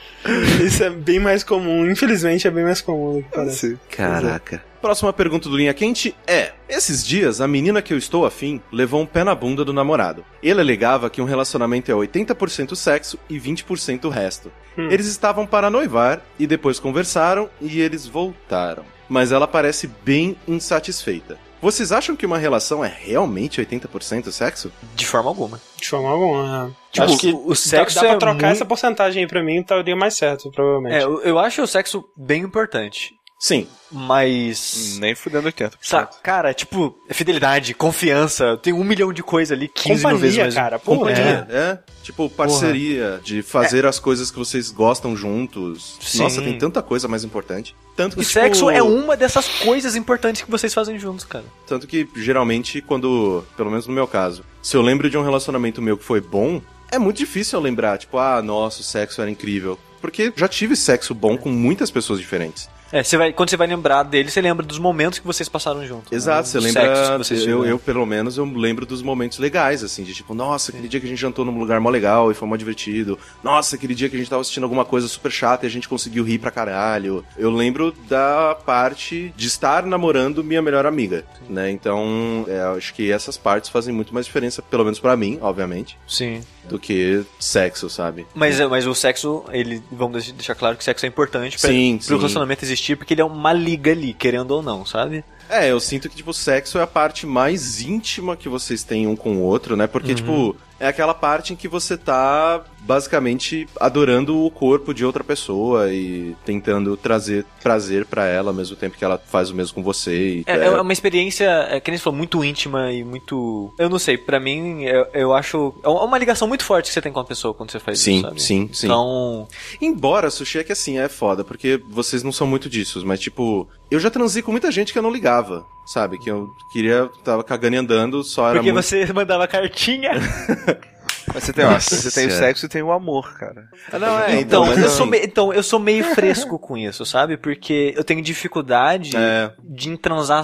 Speaker 4: Isso é bem mais comum, infelizmente é bem mais comum do que parece.
Speaker 1: Caraca. Próxima pergunta do Linha Quente é: Esses dias, a menina que eu estou afim levou um pé na bunda do namorado. Ele alegava que um relacionamento é 80% sexo e 20% o resto.
Speaker 4: Hum.
Speaker 1: Eles estavam para noivar e depois conversaram e eles voltaram. Mas ela parece bem insatisfeita. Vocês acham que uma relação é realmente 80% sexo?
Speaker 2: De forma alguma.
Speaker 4: De forma alguma. é.
Speaker 2: Tipo,
Speaker 4: acho que
Speaker 2: o sexo
Speaker 4: dá, dá pra
Speaker 2: é
Speaker 4: trocar
Speaker 2: muito-
Speaker 4: essa porcentagem aí pra mim, estaria mais certo, provavelmente.
Speaker 2: É, eu, eu acho o sexo bem importante.
Speaker 1: Sim.
Speaker 2: Mas.
Speaker 3: Nem fudendo 80%.
Speaker 2: Sa cara, tipo, fidelidade, confiança, tem um milhão de coisas ali, 15 mil vezes
Speaker 4: Companhia,
Speaker 2: mais.
Speaker 4: cara. Pô,
Speaker 1: Companhia, é. Tipo, parceria, de fazer as coisas que vocês gostam juntos.
Speaker 2: Sim.
Speaker 1: Nossa, tem tanta coisa mais importante. Tanto que,
Speaker 2: O
Speaker 1: tipo,
Speaker 2: sexo é uma dessas coisas importantes que vocês fazem juntos, cara.
Speaker 1: Tanto que, geralmente, quando, pelo menos no meu caso, se eu lembro de um relacionamento meu que foi bom, é muito difícil eu lembrar, tipo, ah, nossa, o sexo era incrível. Porque já tive sexo bom com muitas pessoas diferentes.
Speaker 2: É, você vai, quando você vai lembrar dele, você lembra dos momentos que vocês passaram juntos.
Speaker 1: Exato,
Speaker 2: né?
Speaker 1: você lembra.
Speaker 2: vocês
Speaker 1: Eu, eu, pelo menos, eu lembro dos momentos legais, assim, de tipo, nossa, aquele dia que a gente jantou num lugar mó legal e foi mó divertido. Nossa, aquele dia que a gente tava assistindo alguma coisa super chata e a gente conseguiu rir pra caralho. Eu lembro da parte de estar namorando minha melhor amiga, né? Então, é, acho que essas partes fazem muito mais diferença, pelo menos pra mim, obviamente,
Speaker 2: Sim.
Speaker 1: do que sexo, sabe?
Speaker 2: Mas, mas o sexo, ele. Vamos deix- deixar claro que o sexo é importante pra,
Speaker 1: Sim,
Speaker 2: pro
Speaker 1: sim.
Speaker 2: relacionamento existir, porque ele é uma liga ali, querendo ou não, sabe?
Speaker 1: É, eu sinto que, tipo, sexo é a parte mais íntima que vocês têm um com o outro, né? Porque, tipo, é aquela parte em que você tá basicamente adorando o corpo de outra pessoa e tentando trazer prazer pra ela ao mesmo tempo que ela faz o mesmo com você. E,
Speaker 2: É, é uma experiência, é, que nem você falou, muito íntima e muito. Eu não sei, pra mim, eu, eu acho. É uma ligação muito forte que você tem com a pessoa quando você faz
Speaker 1: Sim,
Speaker 2: isso, sabe?
Speaker 1: sim, sim.
Speaker 2: Então.
Speaker 1: Embora, sushi é que assim, é foda, porque vocês não são muito disso, mas tipo, eu já transei com muita gente que eu não ligava, sabe? Que eu queria, tava cagando e andando, só era
Speaker 2: Porque
Speaker 1: muito...
Speaker 2: você *laughs* mandava cartinha. *laughs*
Speaker 3: Mas você tem, ó, você tem o sexo e tem o amor, cara.
Speaker 1: Ah, não, é,
Speaker 2: Então,
Speaker 1: mas
Speaker 2: eu
Speaker 1: assim,
Speaker 2: sou me- então, eu sou meio fresco com isso, sabe? Porque eu tenho dificuldade
Speaker 1: É.
Speaker 2: de transar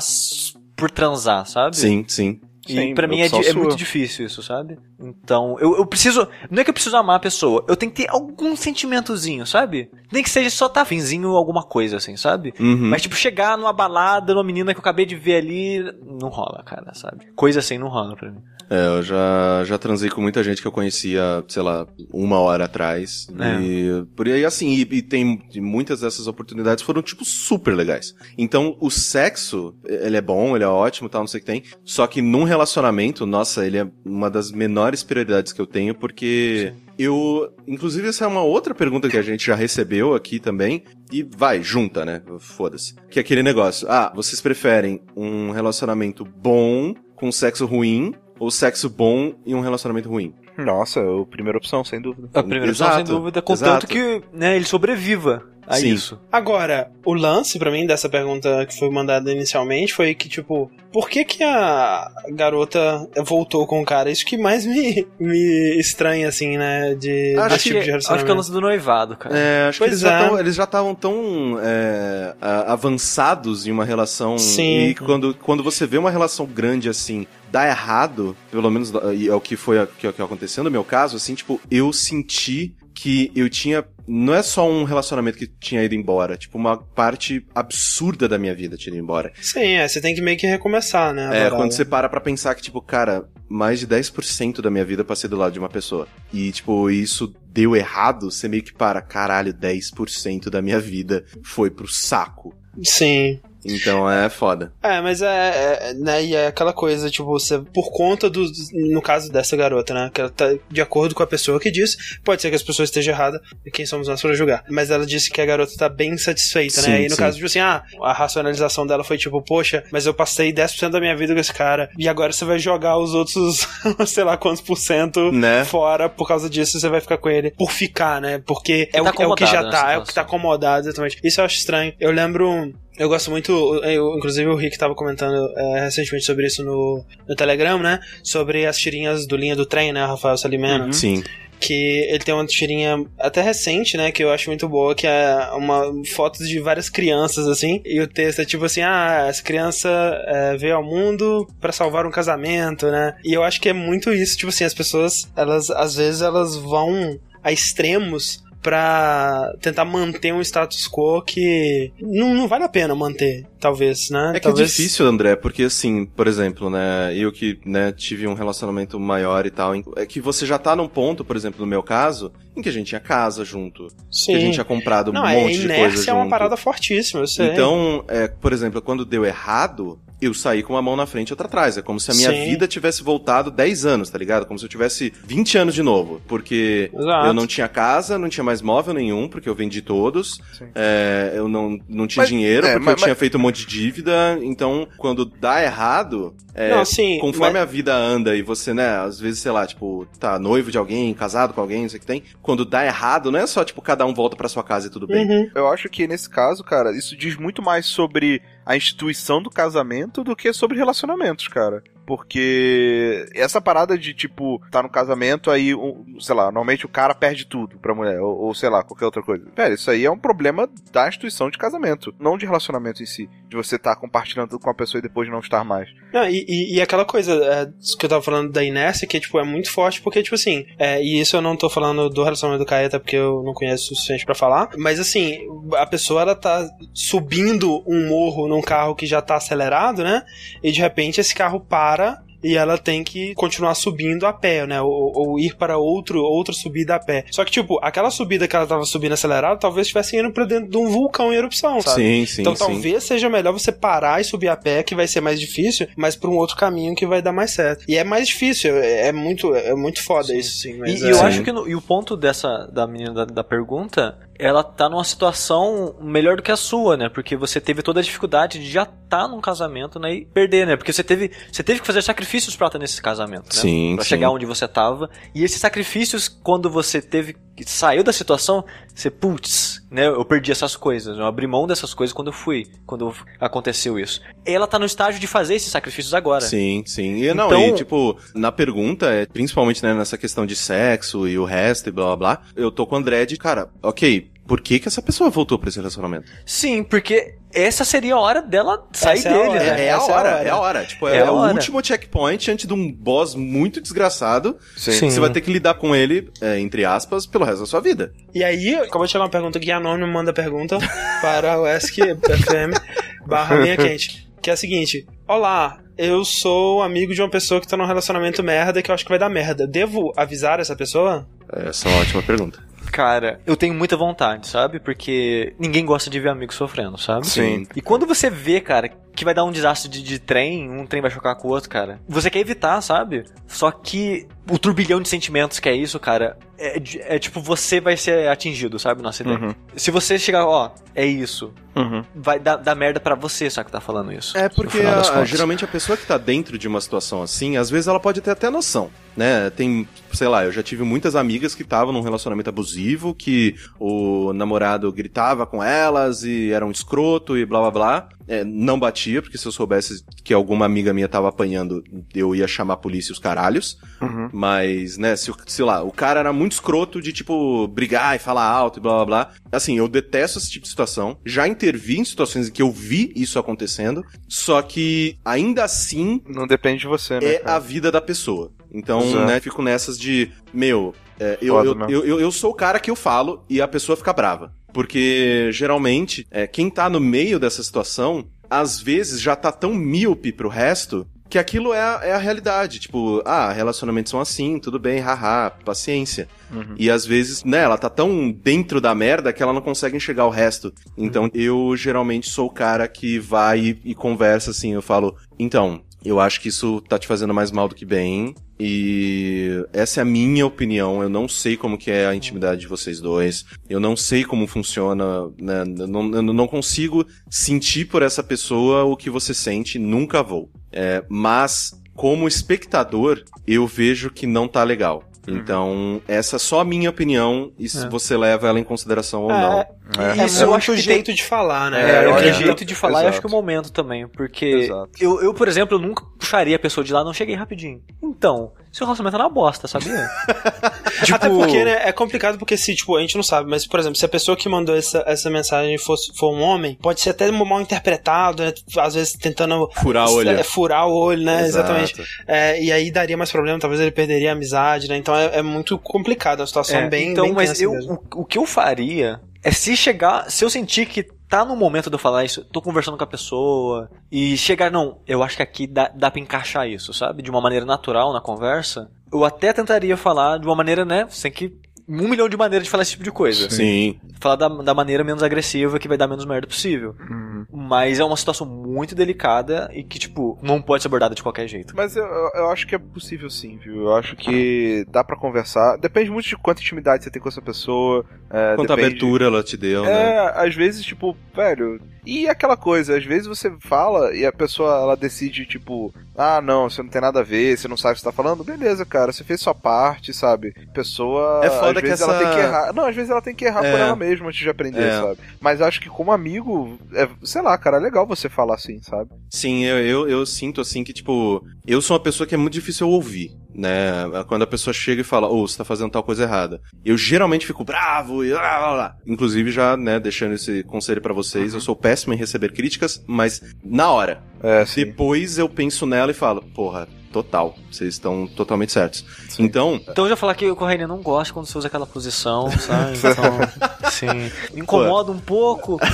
Speaker 2: por transar, sabe?
Speaker 1: Sim, sim.
Speaker 2: E
Speaker 3: Sim,
Speaker 2: pra mim é, é muito difícil isso, sabe? Então, eu, eu preciso. Não é que eu preciso amar a pessoa, eu tenho que ter algum sentimentozinho, sabe? Nem que seja só tá finzinho alguma coisa, assim, sabe?
Speaker 1: Uhum.
Speaker 2: Mas, tipo, chegar numa balada, numa menina que eu acabei de ver ali, não rola, cara, sabe? Coisa assim não rola pra mim.
Speaker 1: É, eu já, já transei com muita gente que eu conhecia, sei lá, uma hora atrás.
Speaker 2: É.
Speaker 1: E por aí, assim, e, e tem e muitas dessas oportunidades foram, tipo, super legais. Então, o sexo, ele é bom, ele é ótimo, tal, não sei o que tem. Só que num relacionamento, nossa, ele é uma das menores prioridades que eu tenho, porque eu. Inclusive, essa é uma outra pergunta que a gente já recebeu aqui também. E vai, junta, né? Foda-se. Que é aquele negócio. Ah, vocês preferem um relacionamento bom com sexo ruim ou sexo bom e um relacionamento ruim?
Speaker 3: Nossa, é a primeira opção, sem dúvida.
Speaker 2: A primeira opção, sem
Speaker 1: Exato,
Speaker 2: dúvida, contanto
Speaker 1: exato.
Speaker 2: que né, ele sobreviva a
Speaker 1: Sim.
Speaker 2: isso.
Speaker 4: Agora, o lance pra mim dessa pergunta que foi mandada inicialmente foi que, tipo, por que que a garota voltou com o cara? Isso que mais me, me estranha, assim, né, de,
Speaker 1: Acho
Speaker 4: desse tipo de
Speaker 2: acho que é o
Speaker 4: relacionamento.
Speaker 2: lance do noivado, cara.
Speaker 1: É, acho
Speaker 4: Pois
Speaker 1: que eles já
Speaker 4: é.
Speaker 1: já estavam tão é, avançados em uma relação.
Speaker 4: Sim.
Speaker 1: E quando, quando você vê uma relação grande assim, dá errado, pelo menos e é o que foi que, que aconteceu no meu caso, assim, tipo, eu senti que eu tinha. Não é só um relacionamento que tinha ido embora, tipo, uma parte absurda da minha vida tinha ido embora.
Speaker 4: Sim, é, você tem que meio que recomeçar, né?
Speaker 1: É, quando você para pra pensar que, tipo, cara, mais de 10% da minha vida eu passei do lado de uma pessoa. E, tipo, isso deu errado, você meio que para, caralho, 10% da minha vida foi pro saco.
Speaker 4: Sim.
Speaker 1: Então é foda.
Speaker 4: É, mas é, é, né, e é aquela coisa, tipo, você, por conta do, no caso dessa garota, né, que ela tá de acordo com a pessoa que disse, pode ser que as pessoas estejam erradas, e quem somos nós para julgar, mas ela disse que a garota tá bem satisfeita,
Speaker 1: Sim,
Speaker 4: né, e no
Speaker 1: sim.
Speaker 4: caso, tipo assim, ah, a racionalização dela foi tipo, poxa, mas eu passei 10% da minha vida com esse cara, e agora você vai jogar os outros, *laughs* sei lá quantos por cento
Speaker 1: Né?
Speaker 4: fora, por causa disso você vai ficar com ele, por ficar, né, porque é,
Speaker 2: tá
Speaker 4: o, é o que já tá, é o que tá acomodado, exatamente. Isso eu acho estranho. Eu lembro eu gosto muito, eu, inclusive o Rick tava comentando é, recentemente sobre isso no, no Telegram, né? Sobre as tirinhas do Linha do Trem, né? Rafael Salimena.
Speaker 1: Sim.
Speaker 4: Que ele tem uma tirinha até recente, né? Que eu acho muito boa, que é uma foto de várias crianças, assim. E o texto é tipo assim: ah, essa criança é, veio ao mundo pra salvar um casamento, né? E eu acho que é muito isso, tipo assim, as pessoas, elas, às vezes, elas vão a extremos pra tentar manter um status quo que não, não vale a pena manter, talvez, né?
Speaker 1: É que
Speaker 4: talvez...
Speaker 1: é difícil, André, porque assim, por exemplo, né, eu que, né, tive um relacionamento maior e tal, é que você já tá num ponto, por exemplo, no meu caso, em que a gente tinha casa junto,
Speaker 4: Sim.
Speaker 1: que a gente tinha comprado um
Speaker 4: não,
Speaker 1: monte
Speaker 4: é,
Speaker 1: de coisa
Speaker 4: inércia é uma
Speaker 1: junto.
Speaker 4: parada fortíssima, eu sei.
Speaker 1: Então, é, por exemplo, quando deu errado, eu saí com uma mão na frente e outra atrás. É como se a minha
Speaker 4: Sim.
Speaker 1: vida tivesse voltado 10 anos, tá ligado? Como se eu tivesse 20 anos de novo. Porque
Speaker 4: Exato.
Speaker 1: eu não tinha casa, não tinha mais móvel nenhum, porque eu vendi todos. É, eu não, não tinha
Speaker 3: Mas-
Speaker 1: dinheiro,
Speaker 3: é,
Speaker 1: porque
Speaker 3: mas-
Speaker 1: eu tinha
Speaker 3: mas-
Speaker 1: feito um monte de dívida. Então, quando dá errado, é,
Speaker 4: Não, sim,
Speaker 1: conforme
Speaker 4: mas-
Speaker 1: a vida anda e você, né, às vezes, sei lá, tipo, tá noivo de alguém, casado com alguém, não sei o que tem. Quando dá errado, não é só, tipo, cada um volta pra sua casa e tudo bem.
Speaker 4: Uhum.
Speaker 3: Eu acho que nesse caso, cara, isso diz muito mais sobre a instituição do casamento do que sobre relacionamentos, cara. Porque essa parada de, tipo, tá no casamento, aí, sei lá, normalmente o cara perde tudo pra mulher, ou, ou sei lá, qualquer outra coisa. Pera, isso aí é um problema da instituição de casamento, não de relacionamento em si. De você estar compartilhando com a pessoa e depois não estar mais.
Speaker 4: Não, e, e, e aquela coisa é, que eu tava falando da inércia, que tipo, é muito forte, porque, tipo assim, é, e isso eu não tô falando do relacionamento do Caeta, porque eu não conheço o suficiente pra falar, mas assim, a pessoa ela tá subindo um morro num carro que já tá acelerado, né? E de repente esse carro para e ela tem que continuar subindo a pé, né? Ou, ou ir para outro, outra subida a pé. Só que, tipo, aquela subida que ela tava subindo acelerado, talvez estivesse indo pra dentro de um vulcão em erupção, sabe?
Speaker 1: Sim, sim,
Speaker 4: então
Speaker 1: sim.
Speaker 4: talvez seja melhor você parar e subir a pé, que vai ser mais difícil, mas por um outro caminho que vai dar mais certo. E é mais difícil, é, é muito, é muito foda
Speaker 2: Sim.
Speaker 4: isso, sim.
Speaker 2: E,
Speaker 4: Mas
Speaker 2: e
Speaker 4: é-
Speaker 2: eu
Speaker 1: Sim.
Speaker 2: acho que no- e o ponto dessa da menina da, da pergunta, ela tá numa situação melhor do que a sua, né? Porque você teve toda a dificuldade de já estar num casamento, né? E perder, né? Porque você teve, você teve que fazer sacrifícios pra estar nesse casamento, né?
Speaker 1: Sim,
Speaker 2: Pra
Speaker 1: sim.
Speaker 2: chegar onde você tava. E esses sacrifícios, quando você teve saiu da situação, você, putz, né? Eu perdi essas coisas. Eu abri mão dessas coisas quando eu fui, quando aconteceu isso. Ela tá no estágio de fazer esses sacrifícios agora.
Speaker 1: Sim, sim. E não,
Speaker 2: Então-
Speaker 1: e tipo, na pergunta, é, principalmente né, nessa questão de sexo e o resto e blá blá blá, eu tô com o André de, cara, ok, por que que essa pessoa voltou pra esse relacionamento?
Speaker 2: Sim, porque essa seria a hora dela sair
Speaker 4: Essa é a
Speaker 2: dele,
Speaker 4: hora,
Speaker 2: né?
Speaker 1: É, é a
Speaker 4: é a
Speaker 1: hora, é a hora. Tipo, é,
Speaker 2: É a
Speaker 1: o
Speaker 2: hora.
Speaker 1: último checkpoint antes de um boss muito desgraçado.
Speaker 2: Sim.
Speaker 1: Você vai ter que lidar com ele, é, entre aspas, pelo resto da sua vida.
Speaker 4: E aí, acabou de chegar uma pergunta aqui, anônimo manda pergunta *laughs* para o Ask FM barra meia quente. Que é a seguinte: Olá, eu sou amigo de uma pessoa que tá num relacionamento merda que eu acho que vai dar merda. Devo avisar essa pessoa?
Speaker 1: Essa é uma ótima pergunta.
Speaker 2: Cara, eu tenho muita vontade, sabe? Porque ninguém gosta de ver amigo sofrendo, sabe?
Speaker 1: Sim.
Speaker 2: E quando você vê, cara, que vai dar um desastre de, de trem, um trem vai chocar com o outro, cara, você quer evitar, sabe? Só que o turbilhão de sentimentos que é isso, cara, é, é tipo, você vai ser atingido, sabe? No acidente.
Speaker 3: Uhum.
Speaker 2: Se você chegar, ó, é isso,
Speaker 3: Uhum.
Speaker 2: vai dar, dar merda pra você, sabe que tá falando isso.
Speaker 1: É porque
Speaker 2: das
Speaker 1: a-
Speaker 2: contas.
Speaker 1: geralmente a pessoa que tá dentro de uma situação assim, às vezes ela pode ter até noção, né? Tem, sei lá, eu já tive muitas amigas que estavam num relacionamento abusivo, que o namorado gritava com elas e era um escroto e blá blá blá. É, não batia, porque se eu soubesse que alguma amiga minha tava apanhando, eu ia chamar a polícia e os caralhos.
Speaker 3: Uhum.
Speaker 1: Mas, né, se, sei lá, o cara era muito escroto de, tipo, brigar e falar alto e blá blá blá. Assim, eu detesto esse tipo de situação. Já intervi em situações em que eu vi isso acontecendo. Só que, ainda assim,
Speaker 3: Não depende de você, né?
Speaker 1: é
Speaker 3: cara?
Speaker 1: a vida da pessoa. Então,
Speaker 3: Exato.
Speaker 1: né, fico nessas de, meu, é, eu, eu, eu, eu, eu sou o cara que eu falo e a pessoa fica brava. Porque, geralmente, é, quem tá no meio dessa situação, às vezes já tá tão míope pro resto que aquilo é a, é a realidade. Tipo, ah, relacionamentos são assim, tudo bem, haha, paciência.
Speaker 3: Uhum.
Speaker 1: E às vezes, né, ela tá tão dentro da merda que ela não consegue enxergar o resto. Então eu geralmente sou o cara que vai e, e conversa assim, eu falo, então, eu acho que isso tá te fazendo mais mal do que bem. E essa é a minha opinião. Eu não sei como que é a intimidade de vocês dois. Eu não sei como funciona. Né? Eu não, eu não consigo sentir por essa pessoa o que você sente. Nunca vou. É, mas como espectador, eu vejo que não tá legal. Então, essa é só a minha opinião, e se
Speaker 2: É.
Speaker 1: você leva ela em consideração ou não.
Speaker 4: É,
Speaker 2: Isso
Speaker 4: é
Speaker 2: eu
Speaker 4: muito
Speaker 2: acho
Speaker 4: o jeito de falar, né?
Speaker 2: É,
Speaker 3: É,
Speaker 2: eu acredito jeito de falar e acho que o momento também, porque
Speaker 3: Exato.
Speaker 2: eu, eu, por exemplo, eu nunca puxaria a pessoa de lá, não cheguei rapidinho. Então, seu relacionamento é uma bosta, sabia? *laughs* Tipo,
Speaker 4: Até porque, né, é complicado porque se, tipo, a gente não sabe, mas, por exemplo, se a pessoa que mandou essa, essa mensagem fosse, for um homem, pode ser até mal interpretado, né, às vezes tentando
Speaker 1: Furar o olho.
Speaker 4: é, furar o olho, né,
Speaker 1: Exato.
Speaker 4: exatamente. É, e aí daria mais problema, talvez ele perderia a amizade, né, então é, é muito complicado, é uma situação
Speaker 2: É,
Speaker 4: bem,
Speaker 2: então,
Speaker 4: bem
Speaker 2: mas eu, o, o que eu faria é se chegar, se eu sentir que tá no momento de eu falar isso, tô conversando com a pessoa e chegar, não, eu acho que aqui dá, dá pra encaixar isso, sabe? De uma maneira natural na conversa, eu até tentaria falar de uma maneira, né, sem que um milhão de maneiras de falar esse tipo de coisa.
Speaker 1: Sim.
Speaker 2: Falar da, da maneira menos agressiva que vai dar menos merda possível.
Speaker 3: Uhum.
Speaker 2: Mas é uma situação muito delicada e que, tipo, não pode ser abordada de qualquer jeito.
Speaker 3: Mas eu, eu- acho que é possível sim, viu? Eu acho que dá pra conversar. Depende muito de quanta intimidade você tem com essa pessoa. É,
Speaker 1: Quanta
Speaker 3: depende-
Speaker 1: abertura ela te deu, né?
Speaker 3: É, às vezes, tipo, velho. E aquela coisa, às vezes você fala e a pessoa ela decide, tipo, ah, não, você não tem nada a ver, você não sabe o que você tá falando. Beleza, cara, você fez sua parte, sabe? Pessoa.
Speaker 1: É foda
Speaker 3: às
Speaker 1: que
Speaker 3: vezes ela
Speaker 1: essa-
Speaker 3: tem que errar. Não, às vezes ela tem que errar
Speaker 1: É.
Speaker 3: por ela mesma antes de aprender,
Speaker 1: É.
Speaker 3: sabe? Mas acho que como amigo, é, sei lá, cara, é legal você falar assim, sabe?
Speaker 1: Sim, eu, eu, eu sinto assim que, tipo, eu sou uma pessoa que é muito difícil eu ouvir, né? Quando a pessoa chega e fala, ô, você tá fazendo tal coisa errada. Eu geralmente fico bravo e lá, lá, lá. Inclusive, já, né, deixando esse conselho pra vocês, eu sou péssimo em receber críticas, mas na hora.
Speaker 3: É.
Speaker 1: Depois eu penso nela e falo, porra, total, vocês estão totalmente certos. Então,
Speaker 2: Então eu já falar que o Correia não gosta quando você usa aquela posição, sabe? *laughs* Então, sim. Me incomoda um pouco. *laughs*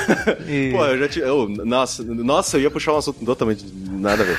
Speaker 2: E...
Speaker 1: Pô, eu já tive. eu- nossa, nossa, eu ia puxar um assunto totalmente nada a ver.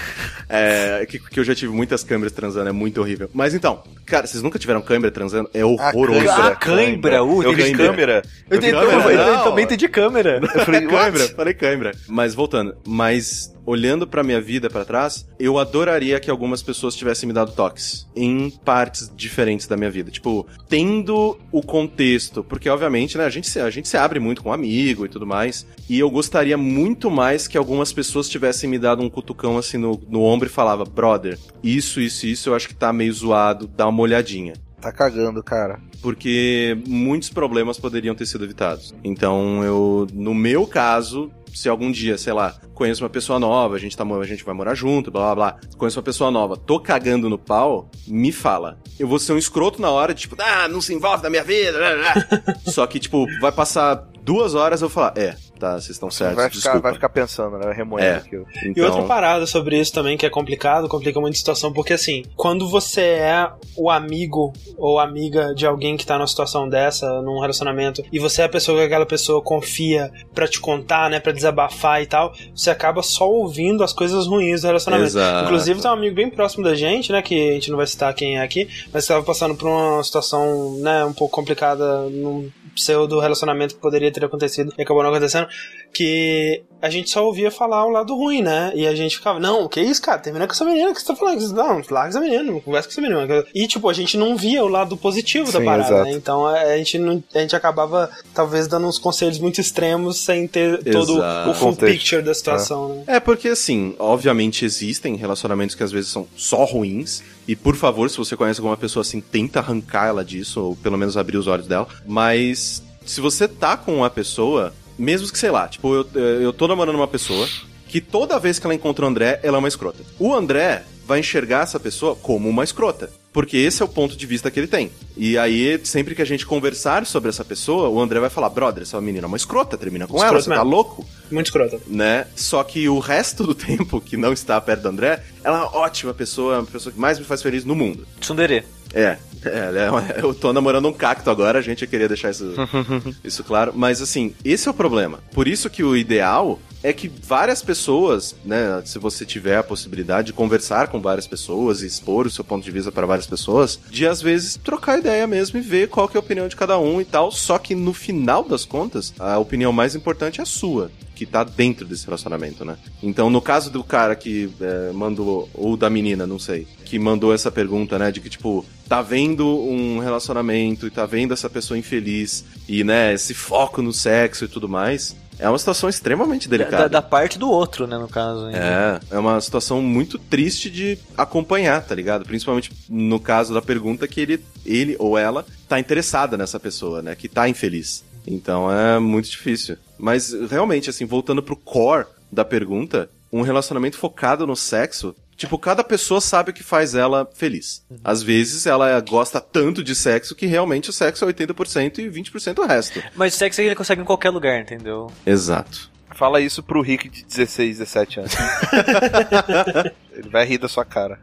Speaker 1: É, que, que eu já tive muitas câmeras transando, é muito horrível. Mas então, cara, vocês nunca tiveram câmera transando? É horroroso.
Speaker 2: câimbra. Ah, câimbra, uh,
Speaker 3: eu
Speaker 1: câimbra.
Speaker 3: câmera.
Speaker 2: eu,
Speaker 1: eu
Speaker 2: entendi-
Speaker 1: câmera,
Speaker 2: eu- *laughs* também entendi câmera.
Speaker 3: Eu falei,
Speaker 1: câimbra,
Speaker 3: what?
Speaker 1: falei câimbra. Mas voltando, mas olhando pra minha vida pra trás, eu adoraria que algumas pessoas tivessem me dado toques em partes diferentes da minha vida. Tipo, tendo o contexto, porque obviamente, né, a gente se, a gente se abre muito com um amigo e tudo mais, e eu gostaria muito mais que algumas pessoas tivessem me dado um cutucão assim no, no ombro e falava, brother, isso, isso, isso eu acho que tá meio zoado, dá uma olhadinha
Speaker 3: Tá cagando, cara.
Speaker 1: porque muitos problemas poderiam ter sido evitados. Então, eu, no meu caso, se algum dia, sei lá, conheço uma pessoa nova, a gente, tá, a gente vai morar junto, blá blá blá, conheço uma pessoa nova, tô cagando no pau, me fala. Eu vou ser um escroto na hora, tipo, ah, não se envolve na minha vida, blá, blá. *laughs* Só que, tipo, vai passar duas horas eu vou falar, é, tá, vocês estão certos,
Speaker 3: vai, ficar, vai ficar pensando, né? Remoendo
Speaker 1: É.
Speaker 3: aquilo.
Speaker 1: Então,
Speaker 4: E outra parada sobre isso também que é complicado, complica muito a situação, porque assim, quando você é o amigo ou amiga de alguém que tá numa situação dessa, num relacionamento, e você é a pessoa que aquela pessoa confia pra te contar, né, pra desabafar e tal, você acaba só ouvindo as coisas ruins do relacionamento.
Speaker 1: Exato.
Speaker 4: Inclusive, tem um amigo bem próximo da gente, né, que a gente não vai citar quem é aqui, mas estava passando por uma situação, né, um pouco complicada num pseudo relacionamento que poderia ter acontecido e acabou não acontecendo, que a gente só ouvia falar o lado ruim, né? E a gente ficava, não, que isso, cara? Termina com essa menina, o que você tá falando? Não, larga essa menina, não conversa com essa menina. E, tipo, a gente não via o lado positivo da
Speaker 3: Sim,
Speaker 4: parada,
Speaker 3: exato.
Speaker 4: né? Então a gente, não, a gente acabava, talvez, dando uns conselhos muito extremos sem ter todo
Speaker 1: Exato.
Speaker 4: o full
Speaker 3: Contexto.
Speaker 4: picture da situação, né?
Speaker 1: É, porque assim, obviamente existem relacionamentos que às vezes são só ruins. E por favor, se você conhece alguma pessoa assim, tenta arrancar ela disso, ou pelo menos abrir os olhos dela. Mas se você tá com uma pessoa, mesmo que, sei lá, tipo, eu, eu tô namorando uma pessoa que toda vez que ela encontra o André, ela é uma escrota. O André vai enxergar essa pessoa como uma escrota. Porque esse é o ponto de vista que ele tem. E aí, sempre que a gente conversar sobre essa pessoa, o André vai falar: brother, essa menina é uma escrota, termina com ela,
Speaker 4: Escrota
Speaker 1: você tá
Speaker 4: mesmo.
Speaker 1: louco?
Speaker 4: Muito escrota.
Speaker 1: né? Só que o resto do *laughs* tempo que não está perto do André, ela é uma ótima pessoa, a pessoa que mais me faz feliz no mundo.
Speaker 2: Tsundere.
Speaker 1: É, é, é, eu tô namorando um cacto agora, a gente queria deixar isso, *laughs* isso claro. Mas assim, esse é o problema. Por isso que o ideal é que várias pessoas, né, se você tiver a possibilidade de conversar com várias pessoas e expor o seu ponto de vista para várias pessoas, de às vezes trocar ideia mesmo e ver qual é a opinião de cada um e tal, só que no final das contas, a opinião mais importante é a sua que tá dentro desse relacionamento, né? Então, no caso do cara que é, mandou, ou da menina, não sei, que mandou essa pergunta, né? De que, tipo, tá vendo um relacionamento e tá vendo essa pessoa infeliz e, né, esse foco no sexo e tudo mais. É uma situação extremamente delicada.
Speaker 2: Da, da parte do outro, né, no caso.
Speaker 1: É, é uma situação muito triste de acompanhar, tá ligado? Principalmente no caso da pergunta que ele, ele ou ela tá interessada nessa pessoa, né? Que tá infeliz. Então é muito difícil. Mas realmente, assim, voltando pro core da pergunta, um relacionamento focado no sexo, tipo, cada pessoa sabe o que faz ela feliz. Às vezes ela gosta tanto de sexo que realmente o sexo é 80% e 20% o resto.
Speaker 2: Mas o sexo ele consegue em qualquer lugar, entendeu?
Speaker 1: Exato.
Speaker 3: Fala isso pro Rick de 16, 17 anos. *laughs* Ele vai rir da sua cara.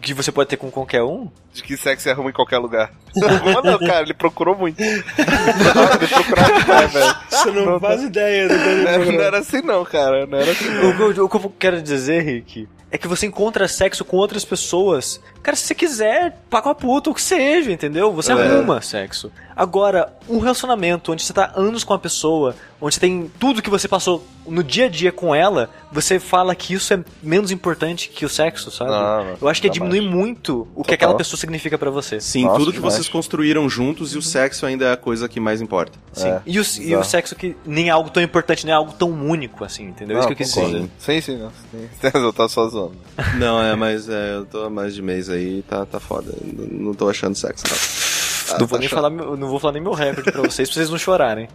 Speaker 2: Que você pode ter com qualquer um?
Speaker 3: De que sexo é ruim em qualquer lugar. Mano, cara, ele procurou muito. ele procurou demais, velho.
Speaker 4: Você não, faz ideia do que ele
Speaker 3: Não, era- não era assim não, cara. Não era assim não.
Speaker 2: O, que eu- o que eu quero dizer, Rick, é que você encontra sexo com outras pessoas. Cara, se você quiser, paga uma puta, o que seja, entendeu? Você
Speaker 1: É.
Speaker 2: arruma sexo. Agora, um relacionamento onde você tá anos com a pessoa, onde você tem tudo que você passou no dia a dia com ela, você fala que isso é menos importante que o sexo, sabe?
Speaker 3: Não, não,
Speaker 2: Eu acho que diminui muito o que
Speaker 3: Total.
Speaker 2: aquela pessoa significa pra você.
Speaker 1: Sim,
Speaker 3: Nossa,
Speaker 1: tudo que
Speaker 3: demais.
Speaker 1: vocês construíram juntos e o sexo ainda é a coisa que mais importa.
Speaker 2: Sim.
Speaker 3: É,
Speaker 2: e, o, e o sexo que nem é algo tão importante, nem é algo tão único, assim, entendeu? É isso que eu quis dizer.
Speaker 3: Sim, sim, não. Sim. *laughs* Eu tô só zoando.
Speaker 1: Não, é, mas é, eu tô há mais de mês aí tá, tá foda. Não, não tô achando sexo, não. Ah,
Speaker 2: não, vou
Speaker 1: tá
Speaker 2: nem falar, não vou falar nem meu recorde pra vocês, pra vocês não chorarem.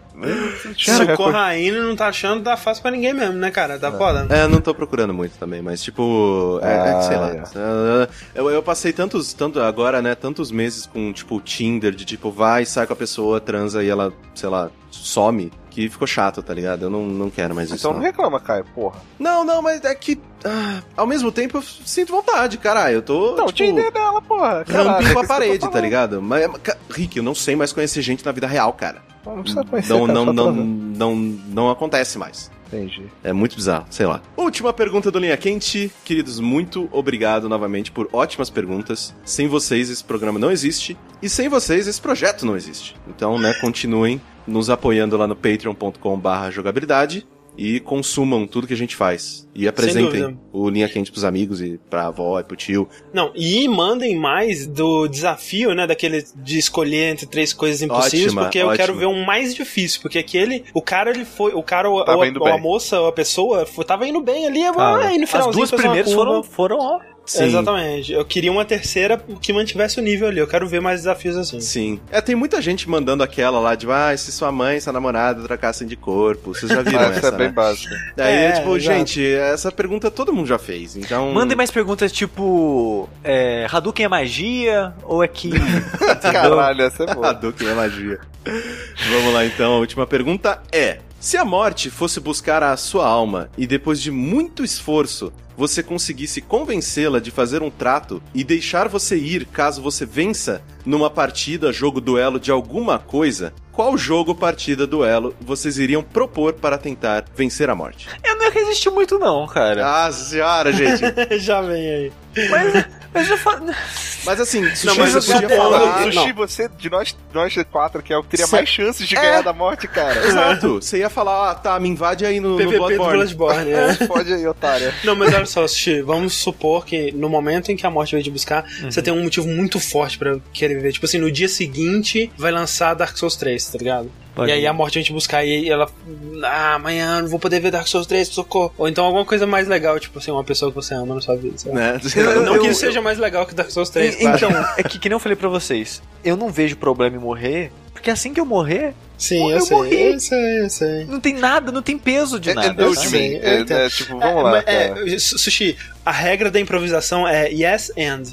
Speaker 4: Se o Corraine não tá achando, dá fácil pra ninguém mesmo, né, cara? Tá foda.
Speaker 1: É, não tô procurando muito também, mas tipo, é, é que sei lá.
Speaker 3: Ah,
Speaker 1: É, Eu, eu passei tantos, tanto agora, né, tantos meses com, tipo, Tinder, de tipo, vai, sai com a pessoa, transa e ela, sei lá, some, que ficou chato, tá ligado? Eu não, não quero mais isso.
Speaker 3: Então não reclama, Caio, porra.
Speaker 1: Não, não, mas é que, ah, ao mesmo tempo, eu sinto vontade, caralho. Eu tô,
Speaker 3: Não,
Speaker 1: tipo,
Speaker 3: Tinder dela, porra.
Speaker 1: Rampinho
Speaker 3: é
Speaker 1: a parede, tá ligado? Mas, Rick, eu não sei mais conhecer gente na vida real, cara.
Speaker 3: Não precisa conhecer,
Speaker 1: Não, não, não, não, não acontece mais.
Speaker 3: Entendi.
Speaker 1: É muito bizarro, sei lá. Última pergunta do Linha Quente. Queridos, muito obrigado novamente por ótimas perguntas. Sem vocês, esse programa não existe. E sem vocês, esse projeto não existe. Então, né, continuem nos apoiando lá no patreon.com.br jogabilidade e consumam tudo que a gente faz. E apresentem o Linha Quente pros amigos e pra avó e pro tio.
Speaker 4: Não, e mandem mais do desafio, né, daquele de escolher entre três coisas impossíveis,
Speaker 1: Ótima,
Speaker 4: porque eu
Speaker 1: ótima.
Speaker 4: quero ver um mais difícil, porque aquele, o cara ele foi, o cara ou,
Speaker 3: Tava
Speaker 4: ou-
Speaker 3: indo
Speaker 4: ou a moça ou a pessoa foi, tava indo bem ali,
Speaker 2: Cara,
Speaker 4: aí no
Speaker 2: As
Speaker 4: finalzinho
Speaker 2: duas
Speaker 4: fez uma
Speaker 2: primeiras foram, foram, ó.
Speaker 1: Sim.
Speaker 4: Exatamente. Eu queria uma terceira que mantivesse o nível ali. Eu quero ver mais desafios assim.
Speaker 1: Sim. É, tem muita gente mandando aquela lá de, ah, se sua mãe sua namorada trocassem de corpo. Vocês já viram
Speaker 3: Ah, *laughs* essa
Speaker 1: essa,
Speaker 3: é bem
Speaker 1: né?
Speaker 3: básica.
Speaker 1: Daí,
Speaker 4: É,
Speaker 1: tipo,
Speaker 4: exato.
Speaker 1: gente, essa pergunta todo mundo já fez, então...
Speaker 2: Mandem mais perguntas tipo: é, Hadouken é magia? Ou é que. *laughs*
Speaker 3: Caralho, essa é boa.
Speaker 1: Hadouken é magia. Vamos lá, então. A última pergunta é... Se a morte fosse buscar a sua alma e depois de muito esforço você conseguisse convencê-la de fazer um trato e deixar você ir caso você vença numa partida, jogo, duelo de alguma coisa, qual jogo, partida, duelo vocês iriam propor para tentar vencer a morte?
Speaker 2: Eu não ia resistir muito, não, cara.
Speaker 1: Ah, senhora, gente. *laughs*
Speaker 4: Já vem aí.
Speaker 2: Mas, *laughs* mas eu falo.
Speaker 1: Mas assim, Sushi,
Speaker 4: Não, mas eu
Speaker 1: podia falar...
Speaker 3: Sushi,
Speaker 4: não.
Speaker 3: você, de nós, nós quatro, que é o que teria
Speaker 1: Cê-
Speaker 3: mais chances de
Speaker 1: É.
Speaker 3: ganhar da morte, cara.
Speaker 1: Exato. Você ia falar, ah, tá, me invade aí no, no
Speaker 4: PVP do
Speaker 1: Bloodborne.
Speaker 4: Bloodborne, é. *laughs*
Speaker 3: Pode aí, otária.
Speaker 4: Não, mas olha só, Sushi, vamos supor que no momento em que a morte veio te buscar, você tem um motivo muito forte pra querer viver. Tipo assim, no dia seguinte vai lançar Dark Souls 3, tá ligado?
Speaker 2: Pode
Speaker 4: e aí
Speaker 2: ir.
Speaker 4: a morte vem te buscar e ela. Ah, amanhã não vou poder ver Dark Souls 3, socorro. Ou então alguma coisa mais legal, tipo assim, uma pessoa que você ama na sua vida. lá.
Speaker 1: Né? *laughs*
Speaker 2: Eu-
Speaker 4: Não
Speaker 2: eu-
Speaker 4: que
Speaker 2: eu-
Speaker 4: isso seja mais legal que Dark Souls 3,
Speaker 2: E-
Speaker 4: claro.
Speaker 2: Então, é que, que nem eu falei pra vocês, eu não vejo problema em morrer, porque assim que eu morrer,
Speaker 4: Sim,
Speaker 2: eu
Speaker 4: eu, sei,
Speaker 2: morri.
Speaker 4: eu sei, eu sei.
Speaker 2: não tem nada, não tem peso de
Speaker 3: É,
Speaker 2: nada.
Speaker 3: é do
Speaker 2: sabe?
Speaker 3: de mim.
Speaker 4: sei, eu
Speaker 3: É, é, tipo, vamos lá,
Speaker 4: é,
Speaker 3: cara.
Speaker 4: Su- Sushi, a regra da improvisação é yes and.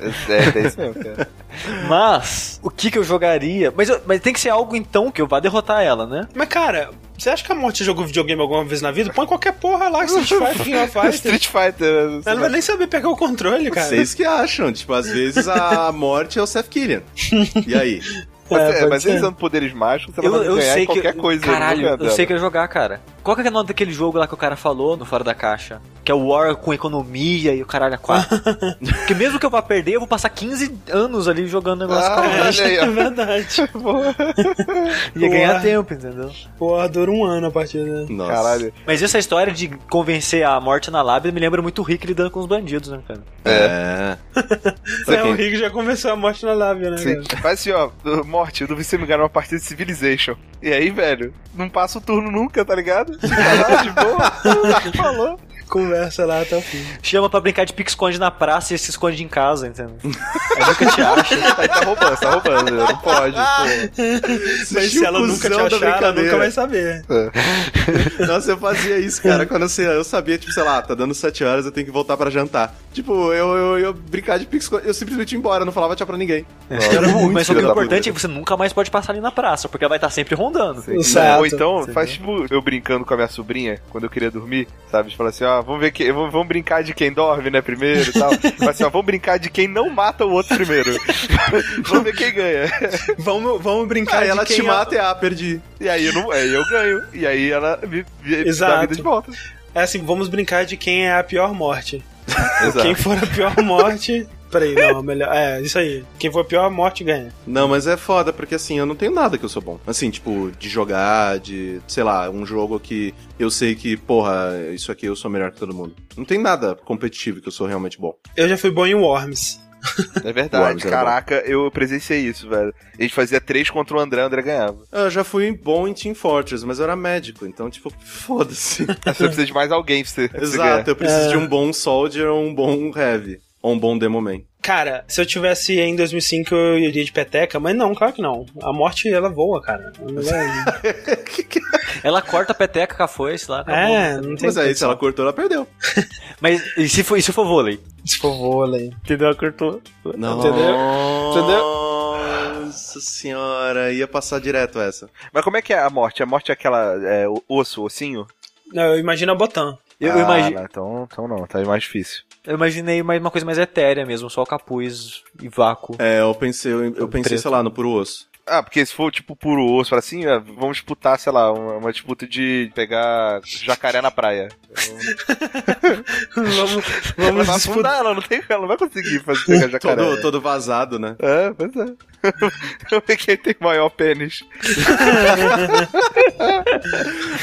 Speaker 3: É, é isso *laughs* mesmo, cara.
Speaker 2: Mas, o que que eu jogaria? Mas, eu- mas tem que ser algo então que eu vá derrotar ela, né?
Speaker 4: Mas, cara, Você acha que a morte jogou videogame alguma vez na vida? Põe qualquer porra lá, Street Fighter, King of Fighters.
Speaker 3: Street Fighter. né?
Speaker 4: Ela não vai nem saber pegar o controle, cara.
Speaker 1: Vocês que acham, tipo, às vezes a morte é o Seth Killian. E aí?
Speaker 3: Mas,
Speaker 4: É,
Speaker 3: é,
Speaker 4: pode
Speaker 3: mas
Speaker 4: ser.
Speaker 3: ele usando poderes mágicos, você
Speaker 2: Eu,
Speaker 3: não vai
Speaker 2: eu
Speaker 3: ganhar
Speaker 2: sei
Speaker 3: em qualquer
Speaker 2: que.
Speaker 3: coisa.
Speaker 2: caralho, eu
Speaker 3: lugar
Speaker 2: sei que
Speaker 3: dela.
Speaker 2: eu ia jogar, cara. Qual que é o nome daquele jogo lá que o cara falou no Fora da Caixa? Que é o War com economia e o caralho a quatro. *laughs* Porque mesmo que eu vá perder, eu vou passar 15 anos ali jogando negócio
Speaker 3: Ah, olha aí, ó. *laughs*
Speaker 4: É verdade.
Speaker 2: Ia ganhar tempo, entendeu?
Speaker 4: Porra, dura um ano a partida.
Speaker 1: Nossa.
Speaker 3: Caralho.
Speaker 2: Mas essa história de convencer a morte na lábia me lembra muito o Rick lidando com os bandidos, né, cara?
Speaker 1: É. *laughs*
Speaker 4: É, o Rick já começou a morte na lábia, né?
Speaker 3: Sim.
Speaker 4: cara?
Speaker 3: Faz assim, ó, morte, eu duvido você me ganhar numa partida de Civilization. E aí, velho, não passa o turno nunca, tá ligado? Fica lá de boa. *laughs* Falou.
Speaker 4: Conversa lá até o fim.
Speaker 2: Chama pra brincar de pique-esconde na praça e se esconde em casa, entendeu? *laughs* Aí nunca te acha.
Speaker 3: Aí tá roubando, tá roubando, não pode, pô.
Speaker 4: Mas se ela nunca te achar, ela
Speaker 1: brincadeira.
Speaker 4: nunca vai saber.
Speaker 1: Nossa, eu fazia isso, cara. Quando eu, sei- eu sabia, tipo, sei lá, tá dando 7 horas, eu tenho que voltar pra jantar. Tipo, eu, eu, eu brincar de pix, eu simplesmente ia embora, não falava tchau pra ninguém. Era muito
Speaker 2: Mas só que o
Speaker 1: da
Speaker 2: importante é que você nunca mais pode passar ali na praça, porque ela vai estar sempre rondando.
Speaker 3: Ou então,
Speaker 2: Você
Speaker 3: faz tipo eu brincando com a minha sobrinha, quando eu queria dormir, sabe? Fala assim, ó, vamos ver que, vamos, vamos brincar de quem dorme, né, primeiro e tal. Fala assim, ó, vamos brincar de quem não mata o outro primeiro. *laughs* vamos ver quem ganha.
Speaker 4: Vamos, vamos brincar
Speaker 1: Aí
Speaker 4: de
Speaker 1: ela
Speaker 4: quem
Speaker 1: te
Speaker 4: é-
Speaker 1: mata e ah, perdi.
Speaker 3: E aí eu, não, aí eu ganho. E aí ela me, me dá
Speaker 4: Exato.
Speaker 3: vida de volta.
Speaker 4: É assim, vamos brincar de quem é a pior morte.
Speaker 3: Exato.
Speaker 4: Quem for a pior morte. Peraí, não, melhor. É, isso aí. Quem for a pior morte ganha.
Speaker 1: Não, mas é foda, porque assim, eu não tenho nada que eu sou bom. Assim, tipo, de jogar, de, sei lá, um jogo que eu sei que, porra, isso aqui eu sou melhor que todo mundo. Não tem nada competitivo que eu sou realmente bom.
Speaker 4: Eu já fui bom em Worms.
Speaker 3: É verdade, caraca, eu presenciei isso, velho. A gente fazia três contra o André, o André ganhava.
Speaker 1: Eu já fui bom em Team Fortress, mas eu era médico, então, tipo, foda-se. *laughs*
Speaker 3: Você precisa de mais alguém pra você, pra você ganhar.
Speaker 1: Exato, eu preciso
Speaker 4: É.
Speaker 1: de um bom Soldier ou um bom Heavy. Um bom Demo Man.
Speaker 4: Cara, se eu tivesse em 2005 eu iria de peteca, mas não, claro que não. A morte ela voa, cara. Ela *laughs*
Speaker 2: Ela corta a peteca com a foice lá. acabou.
Speaker 4: É, não tem
Speaker 1: Mas aí, se ela cortou, ela perdeu. *laughs*
Speaker 2: Mas e se for, e se for vôlei?
Speaker 4: Se for vôlei.
Speaker 2: Entendeu? Ela cortou.
Speaker 1: Não.
Speaker 4: Entendeu?
Speaker 1: Nossa senhora, ia passar direto essa.
Speaker 3: Mas como é que é a morte? A morte é aquela é, o- osso, ossinho?
Speaker 4: Não, eu imagino a Botão.
Speaker 2: Eu,
Speaker 3: ah,
Speaker 2: eu imagi-
Speaker 3: não, então, então não, tá mais difícil.
Speaker 2: eu imaginei mais uma coisa mais etérea mesmo, só o capuz e vácuo.
Speaker 1: É, eu pensei, eu, eu pensei,
Speaker 2: Preto.
Speaker 1: sei lá, no puro osso.
Speaker 3: Ah, porque se for tipo puro osso, fala assim, ah, vamos disputar, sei lá, uma, uma disputa de pegar jacaré na praia. *laughs*
Speaker 4: vamos
Speaker 3: Ela
Speaker 4: vamos
Speaker 3: vai
Speaker 4: disputar.
Speaker 3: ela não, tem, ela não vai conseguir fazer pegar jacaré.
Speaker 1: Todo, todo vazado, né?
Speaker 3: É, pois é. *laughs* Vamos ver quem tem maior pênis.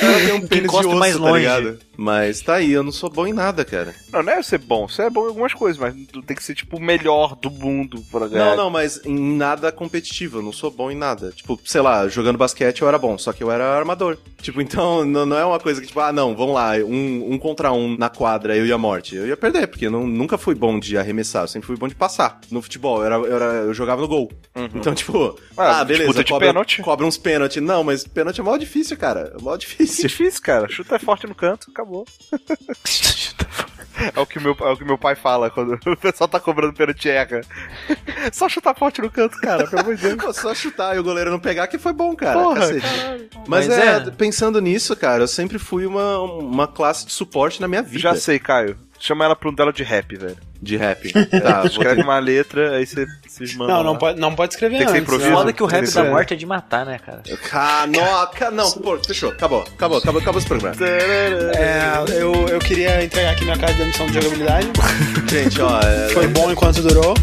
Speaker 1: Ela tem um pênis de osso,
Speaker 2: mais
Speaker 1: tá
Speaker 2: longe.
Speaker 1: ligado? Mas tá aí, eu não sou bom em nada, cara.
Speaker 3: Não, não é ser bom, você é bom em algumas coisas, mas tu tem que ser tipo o melhor do mundo pra ganhar.
Speaker 1: Não, não, mas em nada competitivo, eu não sou bom em nada. Tipo, sei lá, jogando basquete eu era bom, só que eu era armador. *laughs* Tipo, então não, não é uma coisa que, tipo, ah, não, vamos lá, um, um contra um na quadra, eu e a morte. Eu ia perder, porque eu não, nunca fui bom de arremessar, eu sempre fui bom de passar. No futebol, eu, era, eu, era- eu jogava no gol. Então, tipo,
Speaker 3: Ah,
Speaker 1: ah, beleza,
Speaker 3: de
Speaker 1: cobra,
Speaker 3: pênalti.
Speaker 1: cobra uns pênalti. Não, mas pênalti é mó difícil, cara. É mó difícil.
Speaker 3: difícil, cara. Chuta forte no canto, acabou. *laughs* É o que meu, é o que meu pai fala quando *laughs* o pessoal tá cobrando pênalti erra. Só chutar forte no canto, cara, pelo amor de Deus.
Speaker 1: Só chutar e o goleiro não pegar que foi bom, cara.
Speaker 3: Porra,
Speaker 1: cacete. Mas,
Speaker 2: Mas
Speaker 1: é,
Speaker 2: é.
Speaker 1: pensando nisso, cara, eu sempre fui uma, uma classe de suporte na minha vida.
Speaker 3: Já sei, Caio. Chama ela pra um duelo de rap, velho.
Speaker 1: De rap. *laughs* Tá, vou
Speaker 3: Escreve uma letra, aí você se manda.
Speaker 4: Não,
Speaker 3: lá.
Speaker 4: não pode, não pode escrever
Speaker 3: Tem que ser
Speaker 4: antes.
Speaker 2: Foda que o rap da
Speaker 3: é.
Speaker 2: morte é de matar, né, cara?
Speaker 1: Ah, não, pô, fechou, acabou, acabou, acabou, acabou esse programa.
Speaker 4: É, eu, eu queria entregar aqui minha carta de demissão de jogabilidade. *laughs*
Speaker 1: Gente, ó, é,
Speaker 4: Foi bom enquanto durou.